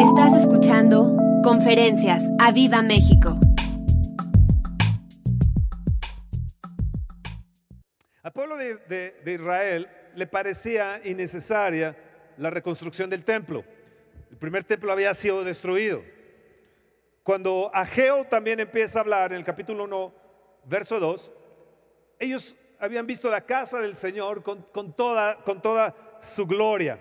Estás escuchando Conferencias a Viva México. Al pueblo de, Israel le parecía innecesaria la reconstrucción del templo. El primer templo había sido destruido. Cuando Ageo también empieza a hablar en el capítulo 1, verso 2, ellos habían visto la casa del Señor con, con toda, con toda su gloria.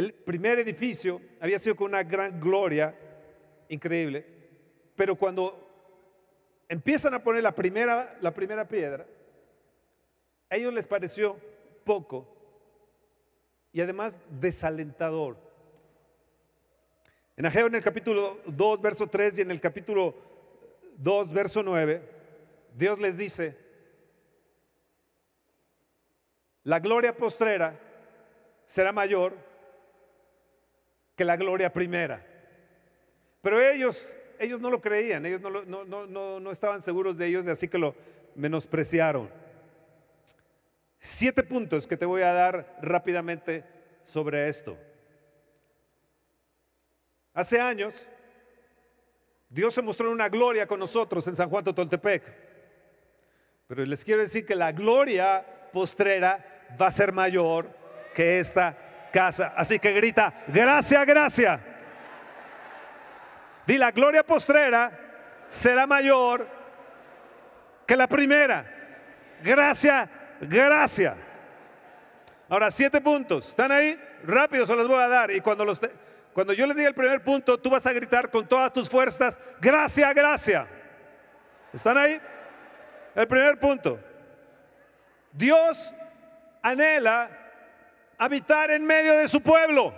El primer edificio había sido con una gran gloria increíble, pero cuando empiezan a poner la primera, la primera piedra, a ellos les pareció poco y además desalentador. En Ageo en el capítulo 2, verso 3 y en el capítulo 2, verso 9, Dios les dice, la gloria postrera será mayor que la gloria primera. Pero ellos, ellos no lo creían, ellos no, lo- no- no- no- estaban seguros de ellos, así que lo menospreciaron. Siete puntos que te voy a dar rápidamente sobre esto. Hace años, Dios se mostró en una gloria con nosotros en San Juan Totoltepec. Pero les quiero decir que la gloria postrera va a ser mayor que esta casa. Así que grita, gracia, gracia. Di, la gloria postrera será mayor que la primera. Gracia, gracia. Ahora, siete puntos. ¿Están ahí? Rápido se los voy a dar. Y cuando, los cuando yo les diga el primer punto, tú vas a gritar con todas tus fuerzas, gracia, gracia. ¿Están ahí? El primer punto. Dios anhela habitar en medio de su pueblo.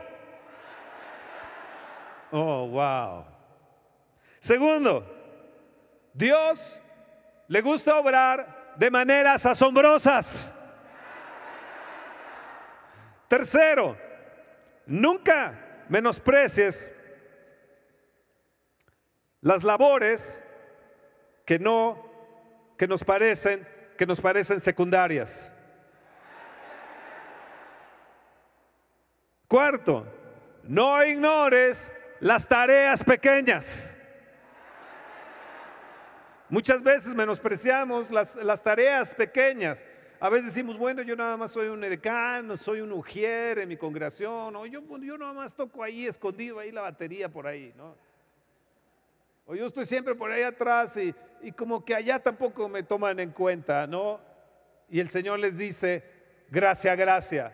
Oh, wow. Segundo, Dios le gusta obrar de maneras asombrosas. Tercero, nunca menosprecies las labores que no que nos parecen que nos parecen secundarias. Cuarto, no ignores las tareas pequeñas. Muchas veces menospreciamos las, las tareas pequeñas. A veces decimos, bueno, yo nada más soy un edecán, soy un ujier en mi congregación, o yo, yo nada más toco ahí escondido, ahí la batería por ahí, ¿no? O yo estoy siempre por ahí atrás y, y como que allá tampoco me toman en cuenta, ¿no? Y el Señor les dice, gracia, gracia,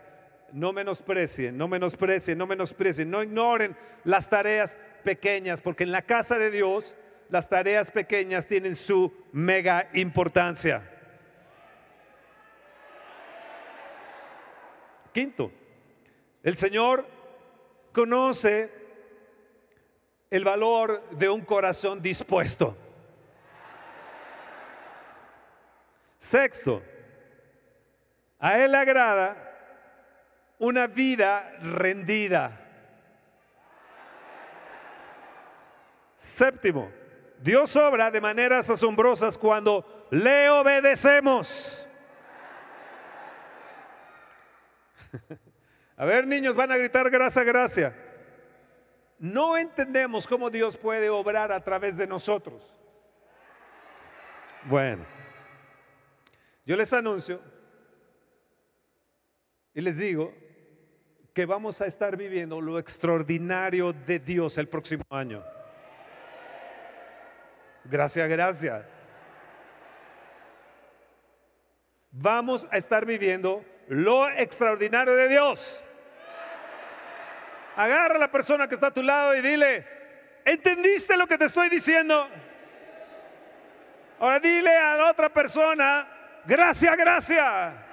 no menosprecien, no menosprecien, no menosprecien, no ignoren las tareas pequeñas, porque en la casa de Dios las tareas pequeñas tienen su mega importancia. Quinto, el Señor conoce el valor de un corazón dispuesto. Sexto, a Él le agrada una vida rendida. Séptimo, Dios obra de maneras asombrosas cuando le obedecemos. A ver, niños, van a gritar gracia, gracia. No entendemos cómo Dios puede obrar a través de nosotros. Bueno, yo les anuncio y les digo que vamos a estar viviendo lo extraordinario de Dios el próximo año. Gracias, gracias. Vamos a estar viviendo lo extraordinario de Dios. Agarra a la persona que está a tu lado y dile, ¿entendiste lo que te estoy diciendo? Ahora dile a la otra persona, gracias, gracias.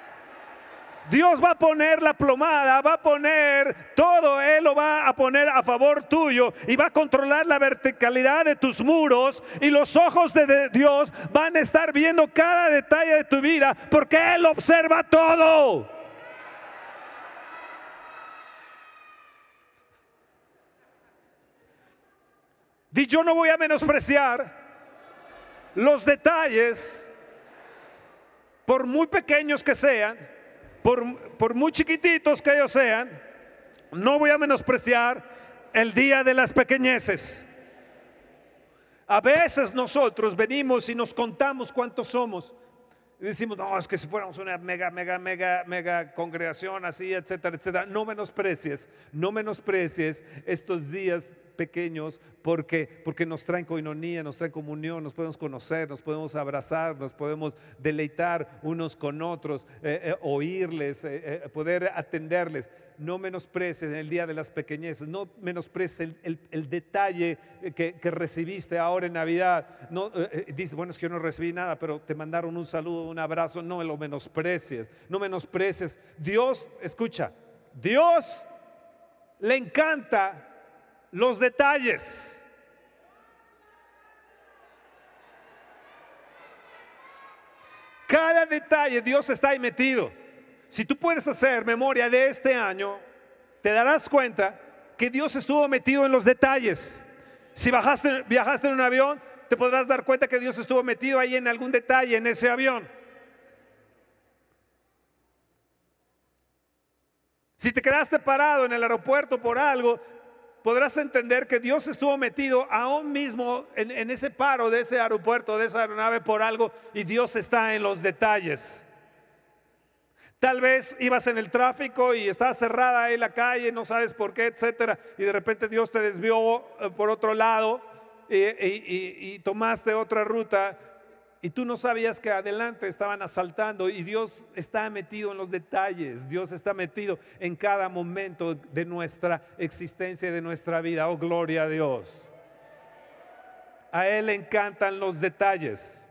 Dios va a poner la plomada, va a poner todo, Él lo va a poner a favor tuyo y va a controlar la verticalidad de tus muros y los ojos de Dios van a estar viendo cada detalle de tu vida porque Él observa todo. Di yo no voy a menospreciar los detalles, por muy pequeños que sean, por, por muy chiquititos que ellos sean, no voy a menospreciar el día de las pequeñeces. A veces nosotros venimos y nos contamos cuántos somos. Y decimos, no, es que si fuéramos una mega, mega, mega, mega congregación así, etcétera, etcétera. No menosprecies, no menosprecies estos días pequeños porque, porque nos traen coinonía, nos traen comunión, nos podemos conocer, nos podemos abrazar, nos podemos deleitar unos con otros, eh, eh, oírles, eh, poder atenderles. No menosprecies en el día de las pequeñeces, no menosprecies el, detalle que, recibiste ahora en Navidad. No, dices, bueno, es que yo no recibí nada, pero te mandaron un saludo, un abrazo, no lo menosprecies, no menosprecies. Dios, escucha, Dios le encanta los detalles. Cada detalle Dios está ahí metido. Si tú puedes hacer memoria de este año, te darás cuenta que Dios estuvo metido en los detalles. Si bajaste, viajaste en un avión, te podrás dar cuenta que Dios estuvo metido ahí en algún detalle en ese avión. Si te quedaste parado en el aeropuerto por algo, podrás entender que Dios estuvo metido aún mismo en, ese paro de ese aeropuerto, de esa aeronave por algo, y Dios está en los detalles. Tal vez ibas en el tráfico y estaba cerrada ahí la calle, no sabes por qué, etcétera, y de repente Dios te desvió eh, por otro lado y tomaste otra ruta y tú no sabías que adelante estaban asaltando y Dios está metido en los detalles, Dios está metido en cada momento de nuestra existencia y de nuestra vida. Oh, gloria a Dios. A Él le encantan los detalles.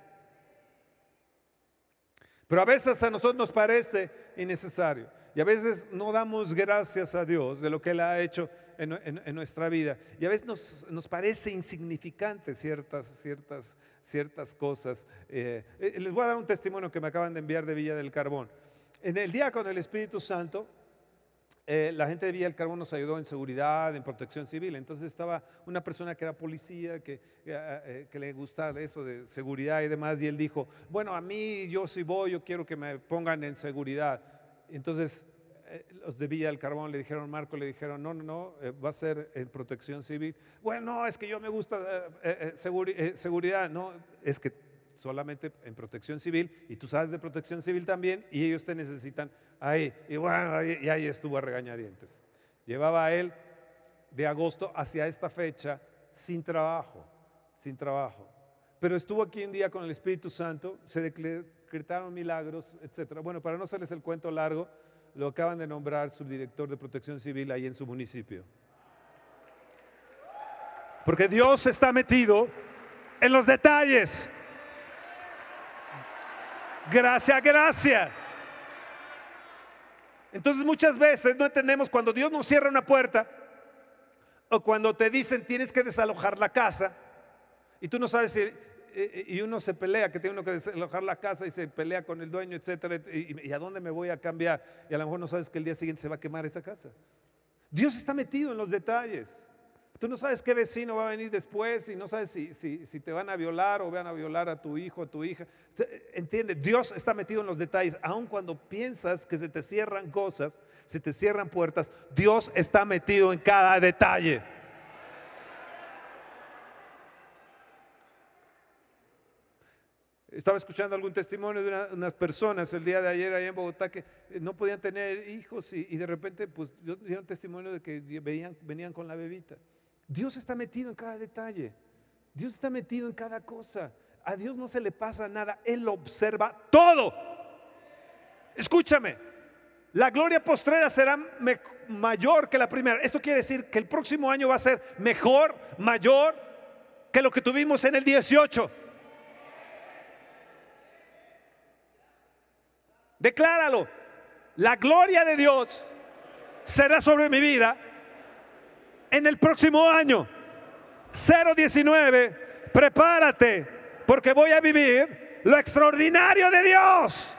Pero a veces a nosotros nos parece innecesario. Y a veces no damos gracias a Dios de lo que Él ha hecho en, nuestra vida. Y a veces nos, nos parece insignificante ciertas, ciertas ciertas cosas. Eh, eh, les voy a dar un testimonio que me acaban de enviar de Villa del Carbón. En el día con el Espíritu Santo, eh, la gente de Villa del Carbón nos ayudó en seguridad, en protección civil. Entonces estaba una persona que era policía, que, que le gustaba eso de seguridad y demás, y él dijo, bueno, a mí yo si voy, yo quiero que me pongan en seguridad. Entonces eh, los de Villa del Carbón le dijeron, Marco, le dijeron, no, no, no, eh, va a ser en protección civil. Bueno, no, es que yo me gusta eh, seguridad. No, es que solamente en protección civil y tú sabes de protección civil también y ellos te necesitan ahí. Y bueno, y ahí estuvo a regañadientes. Llevaba a él de agosto hacia esta fecha sin trabajo, sin trabajo. Pero estuvo aquí un día con el Espíritu Santo, se decretaron milagros, etc. Bueno, para no hacerles el cuento largo, lo acaban de nombrar subdirector de protección civil ahí en su municipio. Porque Dios está metido en los detalles. Gracias, gracias. Entonces muchas veces no entendemos cuando Dios nos cierra una puerta o cuando te dicen tienes que desalojar la casa y tú no sabes si y uno se pelea, que tiene uno que desalojar la casa y se pelea con el dueño, etcétera, y, a dónde me voy a cambiar, y a lo mejor no sabes que el día siguiente se va a quemar esa casa. Dios está metido en los detalles. Tú no sabes qué vecino va a venir después y no sabes si, si, te van a violar o van a violar a tu hijo, a tu hija. Entiende, Dios está metido en los detalles. Aun cuando piensas que se te cierran cosas, se te cierran puertas, Dios está metido en cada detalle. Estaba escuchando algún testimonio de unas personas el día de ayer ahí en Bogotá que eh, no podían tener hijos y, de repente pues dieron testimonio de que veían, venían con la bebita. Dios está metido en cada detalle. Dios está metido en cada cosa. A Dios no se le pasa nada. Él observa todo. Escúchame. La gloria postrera será mayor que la primera. Esto quiere decir que el próximo año va a ser mejor, mayor que lo que tuvimos en el 18. Decláralo. La gloria de Dios será sobre mi vida en el próximo año. 019, prepárate porque voy a vivir lo extraordinario de Dios.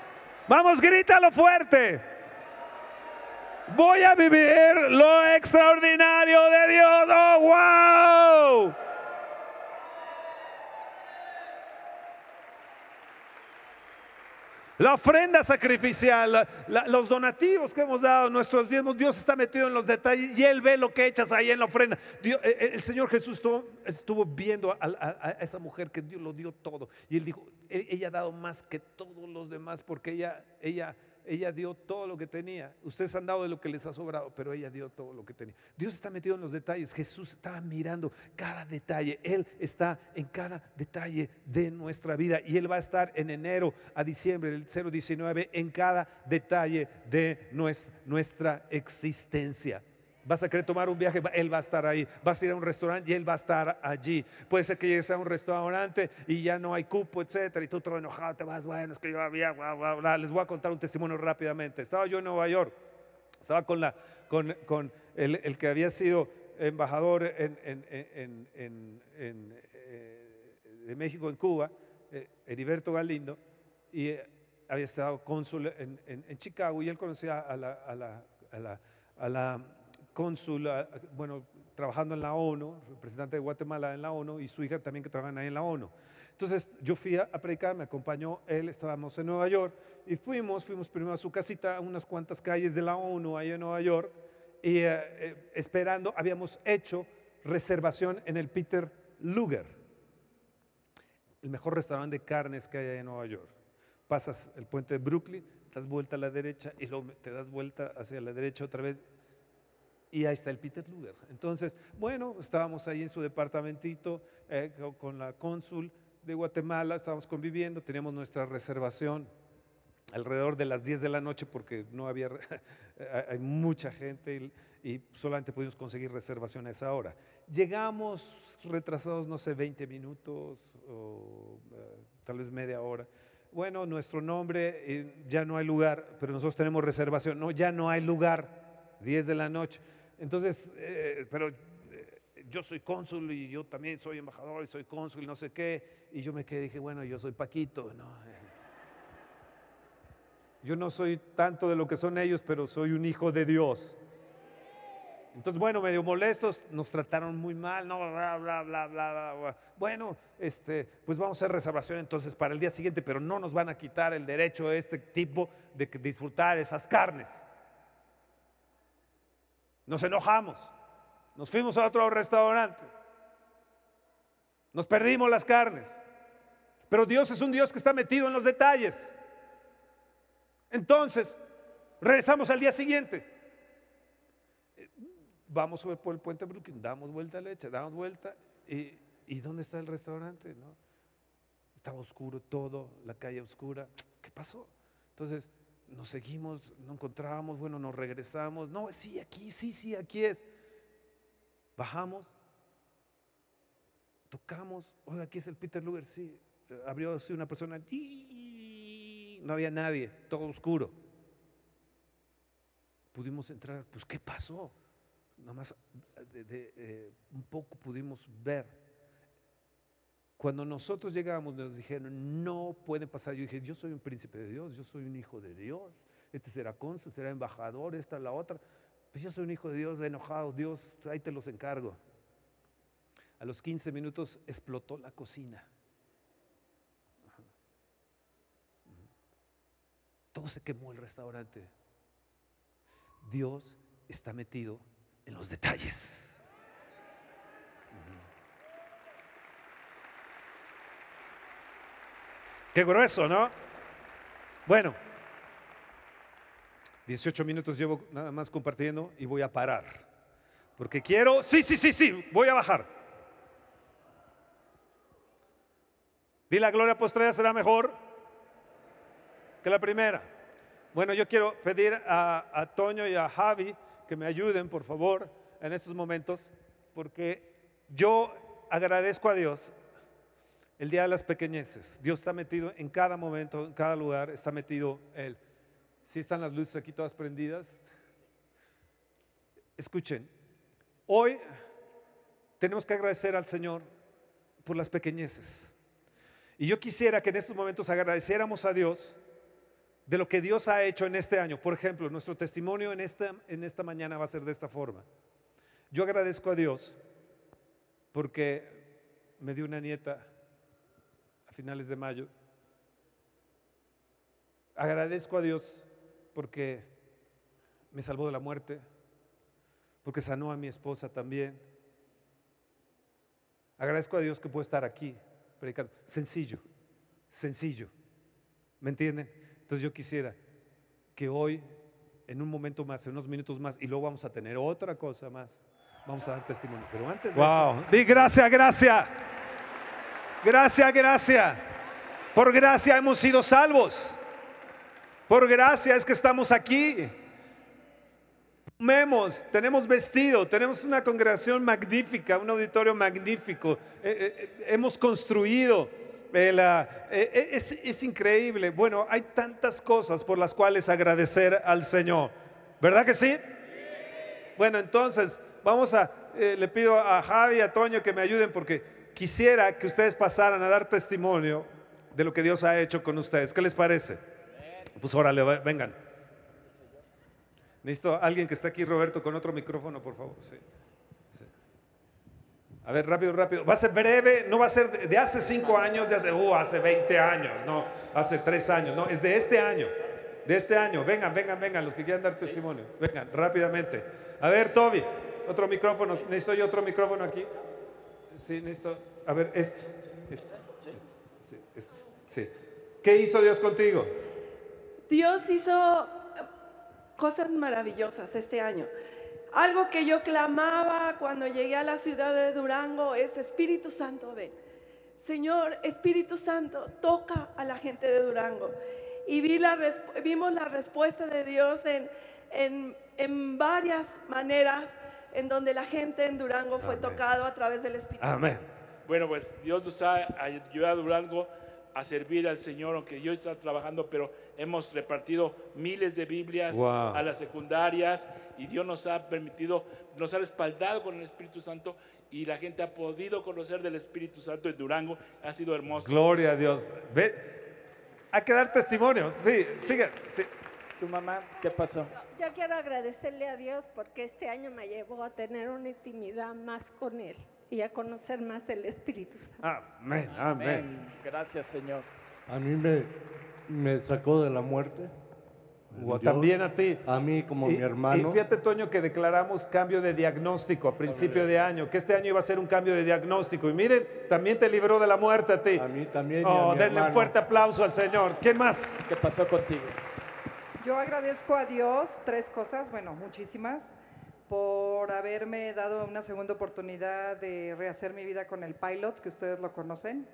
Vamos, grítalo fuerte. Voy a vivir lo extraordinario de Dios. Oh, wow. La ofrenda sacrificial, los donativos que hemos dado, nuestros diezmos, Dios está metido en los detalles y Él ve lo que echas ahí en la ofrenda. Eh, eh, el Señor Jesús estuvo, viendo a, a- a esa mujer que Dios lo dio todo y Él dijo, "E- ella ha dado más que todos los demás porque ella, ella, ella dio todo lo que tenía. Ustedes han dado de lo que les ha sobrado, pero ella dio todo lo que tenía. Dios está metido en los detalles. Jesús estaba mirando cada detalle. Él está en cada detalle de nuestra vida y Él va a estar en enero a diciembre del 019 en cada detalle de nues- nuestra existencia. Vas a querer tomar un viaje, Él va a estar ahí. Vas a ir a un restaurante y Él va a estar allí. Puede ser que llegues a un restaurante y ya no hay cupo, etcétera, y tú todo enojado te vas, bueno, es que yo había, bla, bla, bla. Les voy a contar un testimonio rápidamente. Estaba yo en Nueva York, estaba con, la, con, con el, el que había sido embajador en, en- en- eh, de México en Cuba, eh, Heriberto Galindo, y eh, había estado cónsul en, Chicago y él conocía a la- a la cónsul, a- bueno, trabajando en la ONU, representante de Guatemala en la ONU, y su hija también que trabajan ahí en la ONU. Entonces yo fui a, predicar, me acompañó él, estábamos en Nueva York, y fuimos, fuimos primero a su casita, a unas cuantas calles de la ONU ahí en Nueva York, y eh, eh, esperando, habíamos hecho reservación en el Peter Luger, el mejor restaurante de carnes que hay en Nueva York. Pasas el puente de Brooklyn, das vuelta a la derecha y luego te das vuelta hacia la derecha otra vez y ahí está el Peter Luger. Entonces, bueno, estábamos ahí en su departamentito eh, co- con la cónsul de Guatemala, estábamos conviviendo, teníamos nuestra reservación alrededor de las 10 de la noche porque no había, hay mucha gente y, y solamente pudimos conseguir reservación a esa hora. Llegamos retrasados, no sé, 20 minutos o eh, tal vez media hora. Bueno, nuestro nombre, eh, ya no hay lugar, pero nosotros tenemos reservación. No, ya no hay lugar, 10 de la noche. Entonces, eh, pero eh, yo soy cónsul y yo también soy embajador y soy cónsul y no sé qué. Y yo me quedé, dije, bueno, yo soy Paquito, ¿no? Yo no soy tanto de lo que son ellos, pero soy un hijo de Dios. Entonces, bueno, medio molestos, nos trataron muy mal, no, bla, bla, bla, bla, bla. Bueno, este, pues vamos a hacer reservación entonces para el día siguiente, pero no nos van a quitar el derecho de este tipo de disfrutar esas carnes. Nos enojamos, nos fuimos a otro restaurante, nos perdimos las carnes, pero Dios es un Dios que está metido en los detalles. Entonces, regresamos al día siguiente. Vamos por el puente Brooklyn, damos vuelta a leche, damos vuelta. Y, ¿y dónde está el restaurante? no? Estaba oscuro todo, la calle oscura. ¿Qué pasó? Entonces, nos seguimos, no encontrábamos, bueno, nos regresamos. No, sí, aquí, sí, sí, aquí es. Bajamos, tocamos, oiga, aquí es el Peter Luger, sí. Abrió así una persona, no había nadie, todo oscuro. Pudimos entrar, pues ¿qué pasó? Nada más eh, un poco pudimos ver. Cuando nosotros llegamos nos dijeron, no pueden pasar. Yo dije, yo soy un príncipe de Dios, yo soy un hijo de Dios. Este será cónsul, será embajador, esta la otra. Pues yo soy un hijo de Dios, enojado, Dios, ahí te los encargo. A los 15 minutos explotó la cocina. Todo se quemó el restaurante. Dios está metido en los detalles. Qué grueso, ¿no? Bueno, 18 minutos llevo nada más compartiendo y voy a parar. Porque quiero, sí, sí, sí, sí, voy a bajar. Di la gloria postrera será mejor que la primera. Bueno, yo quiero pedir a, a Toño y a Javi que me ayuden, por favor, en estos momentos, porque yo agradezco a Dios el día de las pequeñeces. Dios está metido en cada momento, en cada lugar, está metido Él. Si están las luces aquí todas prendidas. Escuchen, hoy tenemos que agradecer al Señor por las pequeñeces. Y yo quisiera que en estos momentos agradeciéramos a Dios de lo que Dios ha hecho en este año. Por ejemplo, nuestro testimonio en esta, en esta mañana va a ser de esta forma. Yo agradezco a Dios porque me dio una nieta finales de mayo Agradezco a Dios porque me salvó de la muerte, porque sanó a mi esposa también. Agradezco a Dios que puedo estar aquí predicando. Sencillo, sencillo. ¿Me entienden? Entonces yo quisiera que hoy, en un momento más, en unos minutos más, y luego vamos a tener otra cosa más, vamos a dar testimonio. Pero antes de Wow. esto, di gracias, gracias. Gracias, gracias. Por gracia hemos sido salvos. Por gracia es que estamos aquí. Comemos, tenemos vestido, tenemos una congregación magnífica, un auditorio magnífico. Eh, eh, hemos construido. eh, eh, eh, es, increíble. Bueno, hay tantas cosas por las cuales agradecer al Señor. ¿Verdad que sí? Bueno, entonces vamos a, le pido a Javi y a Toño que me ayuden porque quisiera que ustedes pasaran a dar testimonio de lo que Dios ha hecho con ustedes. ¿Qué les parece? Pues órale, vengan. Necesito alguien que esté aquí, Roberto, con otro micrófono, por favor. Sí. A ver, rápido, rápido. Va a ser breve, no va a ser de hace cinco años, de hace, uh, hace 20 años, no, hace tres años, no, es de este año, de este año. Vengan, vengan, vengan, los que quieran dar testimonio. Vengan, rápidamente. A ver, Toby, otro micrófono, necesito yo otro micrófono aquí. Sí, necesito, a ver, este, este, este, este, sí. ¿Qué hizo Dios contigo? Dios hizo eh, cosas maravillosas este año. Algo que yo clamaba cuando llegué a la ciudad de Durango es Espíritu Santo, ven. Señor, Espíritu Santo, toca a la gente de Durango. Y vi la vimos la respuesta de Dios en, en- en varias maneras en donde la gente en Durango fue Amén. tocado a través del Espíritu Amén. Bueno, pues Dios nos ha ayudado a Durango a servir al Señor, aunque yo estoy trabajando, pero hemos repartido miles de Biblias Wow. a las secundarias y Dios nos ha permitido, nos ha respaldado con el Espíritu Santo y la gente ha podido conocer del Espíritu Santo en Durango. Ha sido hermoso. Gloria a Dios. Ve, hay que dar testimonio. Sí, sigue. sí. ¿Tu mamá qué pasó? Yo quiero agradecerle a Dios porque este año me llevó a tener una intimidad más con Él y a conocer más el Espíritu Santo. Amén, amén. Amén. Gracias, Señor. A mí me, me sacó de la muerte. O Yo- también a ti. A mí como Y- mi hermano. Y fíjate, Toño, que declaramos cambio de diagnóstico a principio de año, que este año iba a ser un cambio de diagnóstico. Y miren, también te libró de la muerte a ti. A mí también y a Oh, mi denle un fuerte aplauso al Señor. ¿Quién más? ¿Qué pasó contigo? Yo agradezco a Dios tres cosas, bueno, muchísimas, por haberme dado una segunda oportunidad de rehacer mi vida con el pilot, que ustedes lo conocen,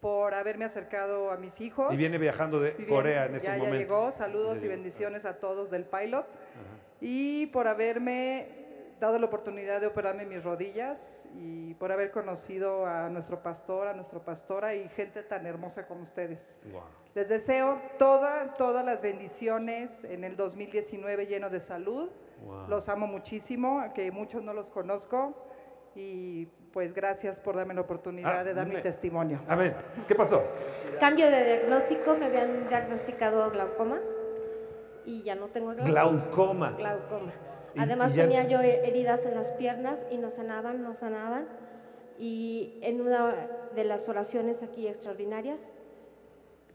por haberme acercado a mis hijos. Y viene viajando de Corea en estos ya, ya momentos. llegó, saludos Ya y llegó. bendiciones a todos del pilot. Y por haberme dado la oportunidad de operarme mis rodillas y por haber conocido a nuestro pastor, a nuestra pastora y gente tan hermosa como ustedes. Wow. Les deseo toda, todas las bendiciones en el 2019 lleno de salud. Wow. Los amo muchísimo, que muchos no los conozco. Y pues gracias por darme la oportunidad de dar mi Amén. testimonio. Amén. ¿Qué pasó? Cambio de diagnóstico, me habían diagnosticado glaucoma y ya no tengo glaucoma. Glaucoma. Glaucoma. Además y ya- tenía yo heridas en las piernas y no sanaban, no sanaban. Y en una de las oraciones aquí extraordinarias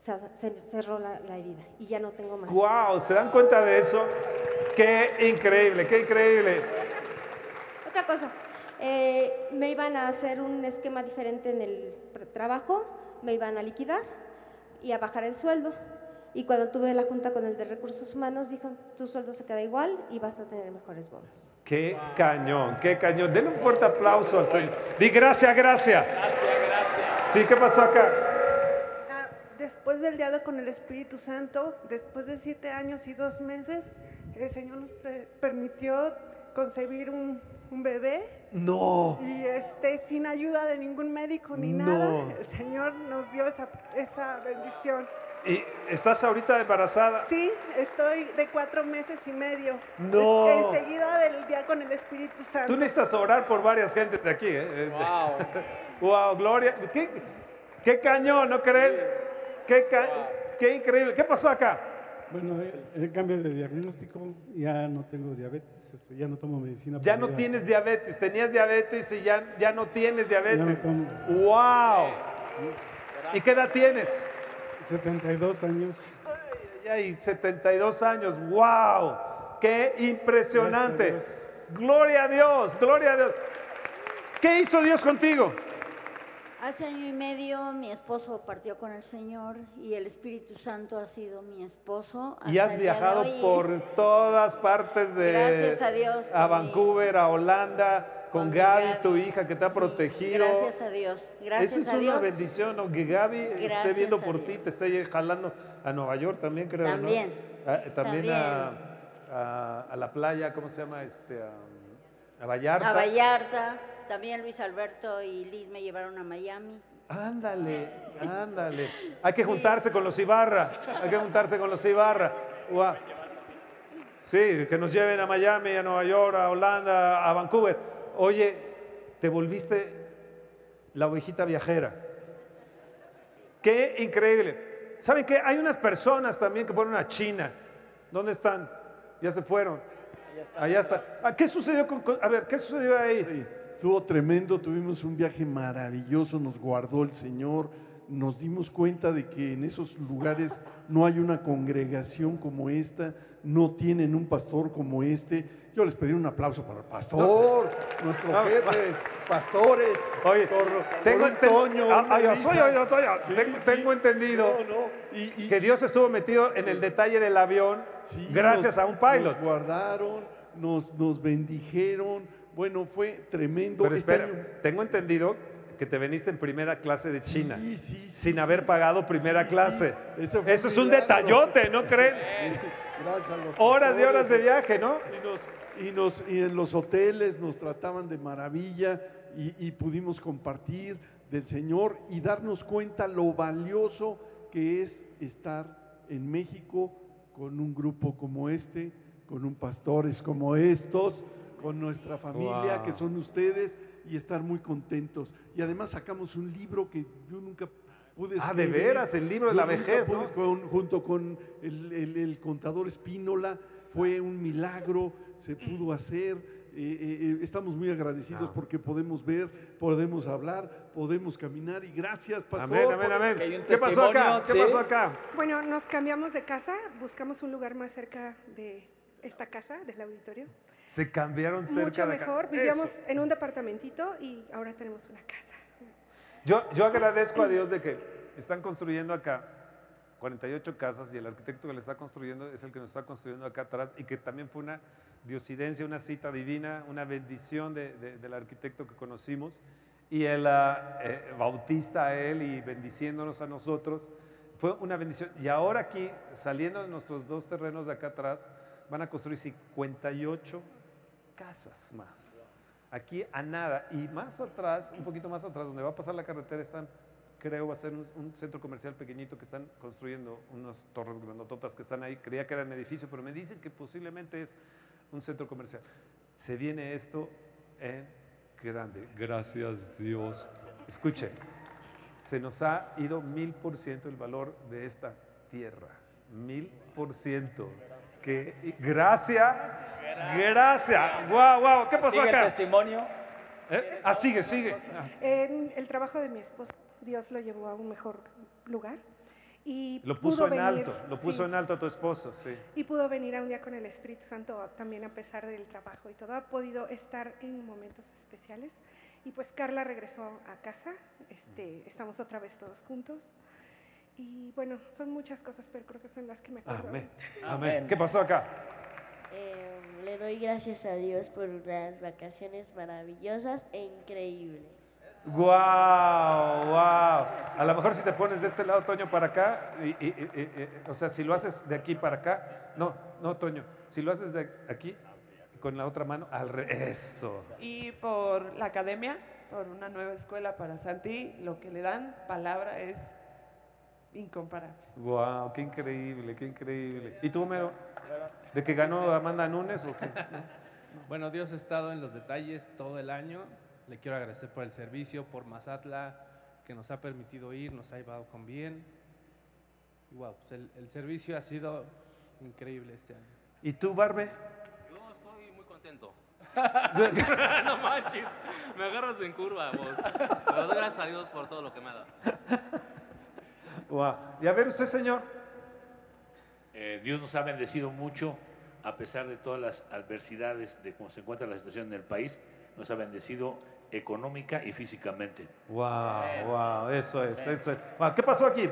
se, cerró la, la herida y ya no tengo más. Wow, ¿se dan cuenta de eso? Qué increíble, qué increíble. Otra cosa, eh, me iban a hacer un esquema diferente en el trabajo, me iban a liquidar y a bajar el sueldo. Y cuando tuve la junta con el de recursos humanos, dijo, tu sueldo se queda igual y vas a tener mejores bonos. Qué cañón, qué cañón. Denle un fuerte aplauso al Señor. Di gracias, gracias. Gracias, gracias. Sí, ¿qué pasó acá? Ah, Después del diálogo con el Espíritu Santo, después de siete años y dos meses, el Señor nos permitió concebir un, un bebé No. y este, sin ayuda de ningún médico ni No. nada, el Señor nos dio esa, esa bendición. ¿Y estás ahorita embarazada? Sí, estoy de cuatro meses y medio. No. Es- Enseguida del día con el Espíritu Santo. Tú necesitas orar por varias gentes de aquí. ¿eh? Wow. Wow, Gloria. ¿Qué, qué cañón, ¿no creen? Qué, ca- qué increíble. ¿Qué pasó acá? Bueno, eh, el cambio de diagnóstico, ya no tengo diabetes, este, ya no tomo medicina. Ya no tienes diabetes. Tenías diabetes y ya, ya no tienes diabetes. Ya no ¡Wow! ¿Y qué edad tienes? 72 años. ella y 72 años. ¡Wow! ¡Qué impresionante! Gracias Gloria a Dios, gloria a Dios. ¿Qué hizo Dios contigo? Hace año y medio mi esposo partió con el Señor y el Espíritu Santo ha sido mi esposo. Y has viajado por todas partes de Gracias a Dios, a Vancouver, a Holanda, con, Gaby, Gaby. tu hija que te ha Sí, protegido. gracias a Dios, gracias Esa es a una Dios. bendición, ¿no? Que Gaby esté Gracias viendo a por ti, te esté jalando a Nueva York también, creo, ¿no? También, Ah, también, A, también. a- a la playa, ¿cómo se llama? Este, a, a Vallarta. A Vallarta, también Luis Alberto y Liz me llevaron a Miami. Ándale, ándale. Hay que juntarse con los Ibarra, hay que juntarse con los Ibarra. Guau. Sí, que nos lleven a Miami, a Nueva York, a Holanda, a Vancouver. Oye, te volviste la ovejita viajera. Qué increíble. ¿Saben qué? Hay unas personas también que fueron a China. ¿Dónde están? Ya se fueron. Allá está. Ah, ¿Qué sucedió con, con- a ver, qué sucedió ahí? Estuvo tremendo, tuvimos un viaje maravilloso, nos guardó el Señor, nos dimos cuenta de que en esos lugares no hay una congregación como esta, no tienen un pastor como este. Yo les pedí un aplauso para el pastor, nuestro No, jefe, pastores. Oye, por- tengo, por tengo- Toño, una yo Elisa. soy, yo soy, yo Sí, tengo, sí. tengo entendido y- y- que Dios estuvo metido en el detalle del avión gracias nos- a un pilot. Nos guardaron, nos, nos bendijeron. Bueno, fue tremendo. Pero Este espera, año- tengo entendido que te veniste en primera clase de China, Sí, sí, sí, sin haber pagado primera sí, clase. sí. Eso Eso es un detallote, ¿no creen? Gracias a los Horas y horas de viaje, ¿no? Y, nos- y nos- y en los hoteles nos trataban de maravilla y, y pudimos compartir del Señor y darnos cuenta lo valioso que es estar en México con un grupo como este, con un pastores como estos, con nuestra familia Wow. que son ustedes y estar muy contentos. Y además sacamos un libro que yo nunca pude Ah, de escribir. veras, el libro de Yo la vejez, ¿no? escribir con- junto con el, el- el contador Espínola, fue un milagro, se pudo hacer. eh, eh, eh, estamos muy agradecidos Ah. porque podemos ver, podemos hablar, podemos caminar y gracias, pastor. Amén, amén, amén. ¿Qué pasó acá? ¿Qué pasó acá? Bueno, nos cambiamos de casa, buscamos un lugar más cerca de esta casa, del auditorio. Se cambiaron cerca Mucho de mejor. Vivíamos Eso. en un departamentito y ahora tenemos una casa. Yo, yo agradezco a Dios de que están construyendo acá 48 casas y el arquitecto que le está construyendo es el que nos está construyendo acá atrás y que también fue una diosidencia, una cita divina, una bendición de- de- del arquitecto que conocimos y él ah, eh, bautista a él y bendiciéndonos a nosotros. Fue una bendición. Y ahora aquí, saliendo de nuestros dos terrenos de acá atrás, van a construir 58 casas más. Aquí a nada. Y más atrás, un poquito más atrás, donde va a pasar la carretera, están, creo, va a ser un, centro comercial pequeñito que están construyendo unas torres grandototas que están ahí. Creía que era un edificio, pero me dicen que posiblemente es un centro comercial. Se viene esto en grande. Gracias Dios. Escuchen, se nos ha ido mil por ciento el valor de esta tierra. Mil por ciento. Que, y- gracias, gracias. Guau, guau. ¿Qué pasó Sigue el acá? testimonio. ¿Eh? Ah, sigue, sigue. En el trabajo de mi esposo, Dios lo llevó a un mejor lugar. Y Lo pudo puso en venir- alto, lo puso sí, en alto a tu esposo, sí. Y pudo venir a un día con el Espíritu Santo también a pesar del trabajo y todo. Ha podido estar en momentos especiales. Y pues Carla regresó a casa, este, estamos otra vez todos juntos. Y bueno, son muchas cosas, pero creo que son las que me acuerdo. Amén. Amén. ¿Qué pasó acá? Eh, le doy gracias a Dios por las vacaciones maravillosas e increíbles. Guau, guau. A lo mejor si te pones de este lado, Toño, para acá, y- y- y- y- y- o sea, si lo haces de aquí para acá, no, no, Toño, si lo haces de aquí con la otra mano, al re- eso. Y por la academia, por una nueva escuela para Santi, lo que le dan palabra es incomparable. Guau, qué increíble, qué increíble. ¿Y tú, Mero? ¿De que ganó Amanda Nunes o qué? Bueno, Dios ha estado en los detalles todo el año. Le quiero agradecer por el servicio, por Mazatla, que nos ha permitido ir, nos ha llevado con bien. Y wow, pues el, el servicio ha sido increíble este año. ¿Y tú, Barbe? Yo estoy muy contento. no manches, me agarras en curva vos. Pero doy gracias a Dios por todo lo que me ha dado. Y a ver usted, señor. Eh, Dios nos ha bendecido mucho a pesar de todas las adversidades de cómo se encuentra la situación en el país, nos ha bendecido económica y físicamente. Wow, wow, eso es, eso es. Wow, ¿Qué pasó aquí?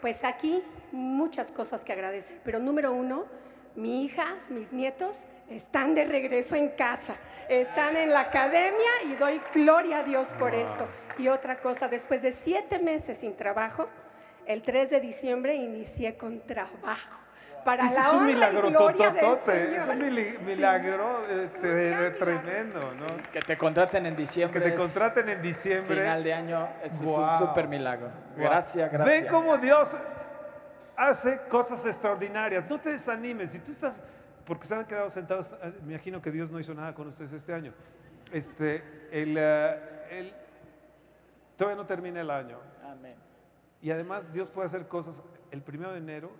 Pues aquí muchas cosas que agradecer, pero número uno, mi hija, mis nietos están de regreso en casa, están en la academia y doy gloria a Dios por Wow. eso. Y otra cosa, después de siete meses sin trabajo, el 3 de diciembre inicié con trabajo. Para Ese la es un milagro tototote, es un mili- milagro tre- tremendo, ¿no? Que te contraten en Que diciembre. te es contraten en diciembre. Final de año, eso es Wow. un super milagro. Wow. Gracias, gracias. Ven cómo Dios hace cosas extraordinarias. No te desanimes. Si tú estás, porque se han quedado sentados, eh, me imagino que Dios no hizo nada con ustedes este año. Este, el, eh, el- todavía no termina el año. Amén. Y además Dios puede hacer cosas el primero de enero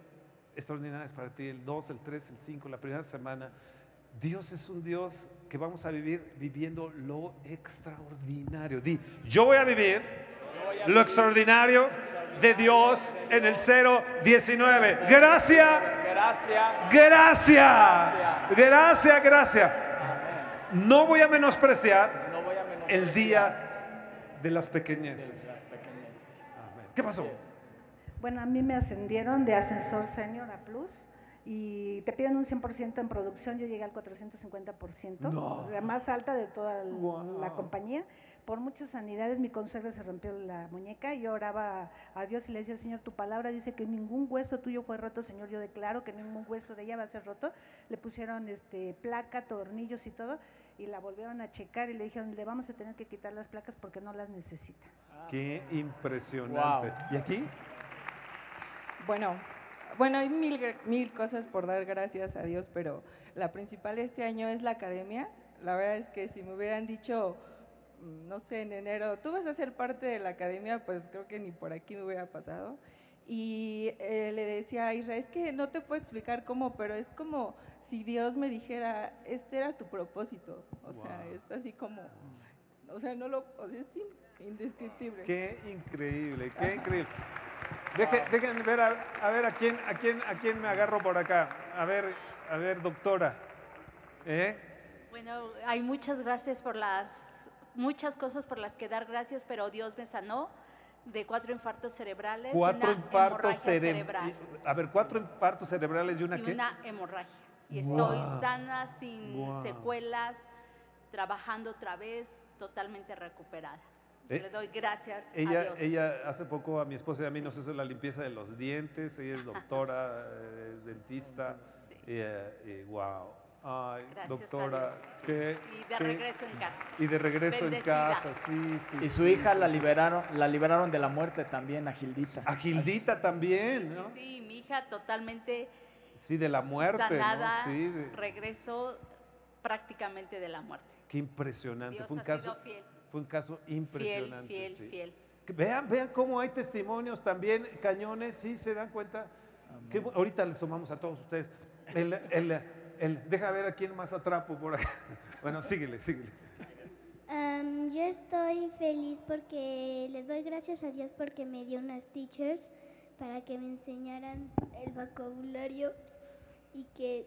extraordinarias para ti, el 2, el 3, el 5, la primera semana. Dios es un Dios que vamos a vivir viviendo lo extraordinario. Di, yo voy a vivir lo extraordinario de Dios en el 019. Gracias, Gracias. gracias, gracias, gracias. No voy a menospreciar el día de las pequeñeces. ¿Qué pasó? Bueno, a mí me ascendieron de ascensor senior a plus y te piden un 100% en producción, yo llegué al 450%, No. la más alta de toda la compañía. Por muchas sanidades mi consuegra se rompió la muñeca y yo oraba a Dios y le decía, Señor, tu palabra dice que ningún hueso tuyo fue roto, Señor, yo declaro que ningún hueso de ella va a ser roto. Le pusieron este, placa, tornillos y todo y la volvieron a checar y le dijeron, le vamos a tener que quitar las placas porque no las necesita. Qué impresionante. ¿Y aquí? Bueno, bueno, hay mil, mil cosas por dar gracias a Dios, pero la principal este año es la academia. La verdad es que si me hubieran dicho, mm, no sé, en enero, tú vas a ser parte de la academia, pues creo que ni por aquí me hubiera pasado. Y eh, le decía a Israel, es que no te puedo explicar cómo, pero es como si Dios me dijera, este era tu propósito. O sea, es así como, o sea, no lo, o sea, es in- indescriptible. Qué increíble, qué increíble. Deje- déjenme ver a, a ver a quién, a quién, a quién me agarro por acá. A ver, a ver, doctora. ¿Eh? Bueno, hay muchas gracias por las, muchas cosas por las que dar gracias, pero Dios me sanó de cuatro infartos cerebrales, Cuatro una infartos hemorragia cere- cerebral A ver, cuatro infartos cerebrales y una y qué? una hemorragia. Y Wow. estoy sana, sin Wow. secuelas, trabajando otra vez, totalmente recuperada. Eh, Le doy gracias a Ella, Dios. ella hace poco a mi esposa y a mí nos hizo la limpieza de los dientes, ella es doctora, eh, es dentista, y, eh, wow. Ay, Gracias a doctora, Dios. qué- Y de qué- regreso en casa. Y de regreso Bendecida. en casa, sí, sí. Y su sí, hija sí. la liberaron, la liberaron de la muerte también, a Gildita. A Gildita también, ¿no? Sí, sí, mi hija totalmente Sí, de la muerte, sanada, ¿no? Sí, de- regresó prácticamente de la muerte. qué impresionante. Dios fue un ha caso, sido fiel. fue un caso impresionante. fiel, sí. fiel. Vean, vean cómo hay testimonios también, cañones, sí, se dan cuenta. Que ahorita les tomamos a todos ustedes. El, el, el- deja ver a quién más atrapo por acá. Bueno, síguele, síguele. Am, yo estoy feliz porque les doy gracias a Dios porque me dio unas teachers para que me enseñaran el vocabulario y que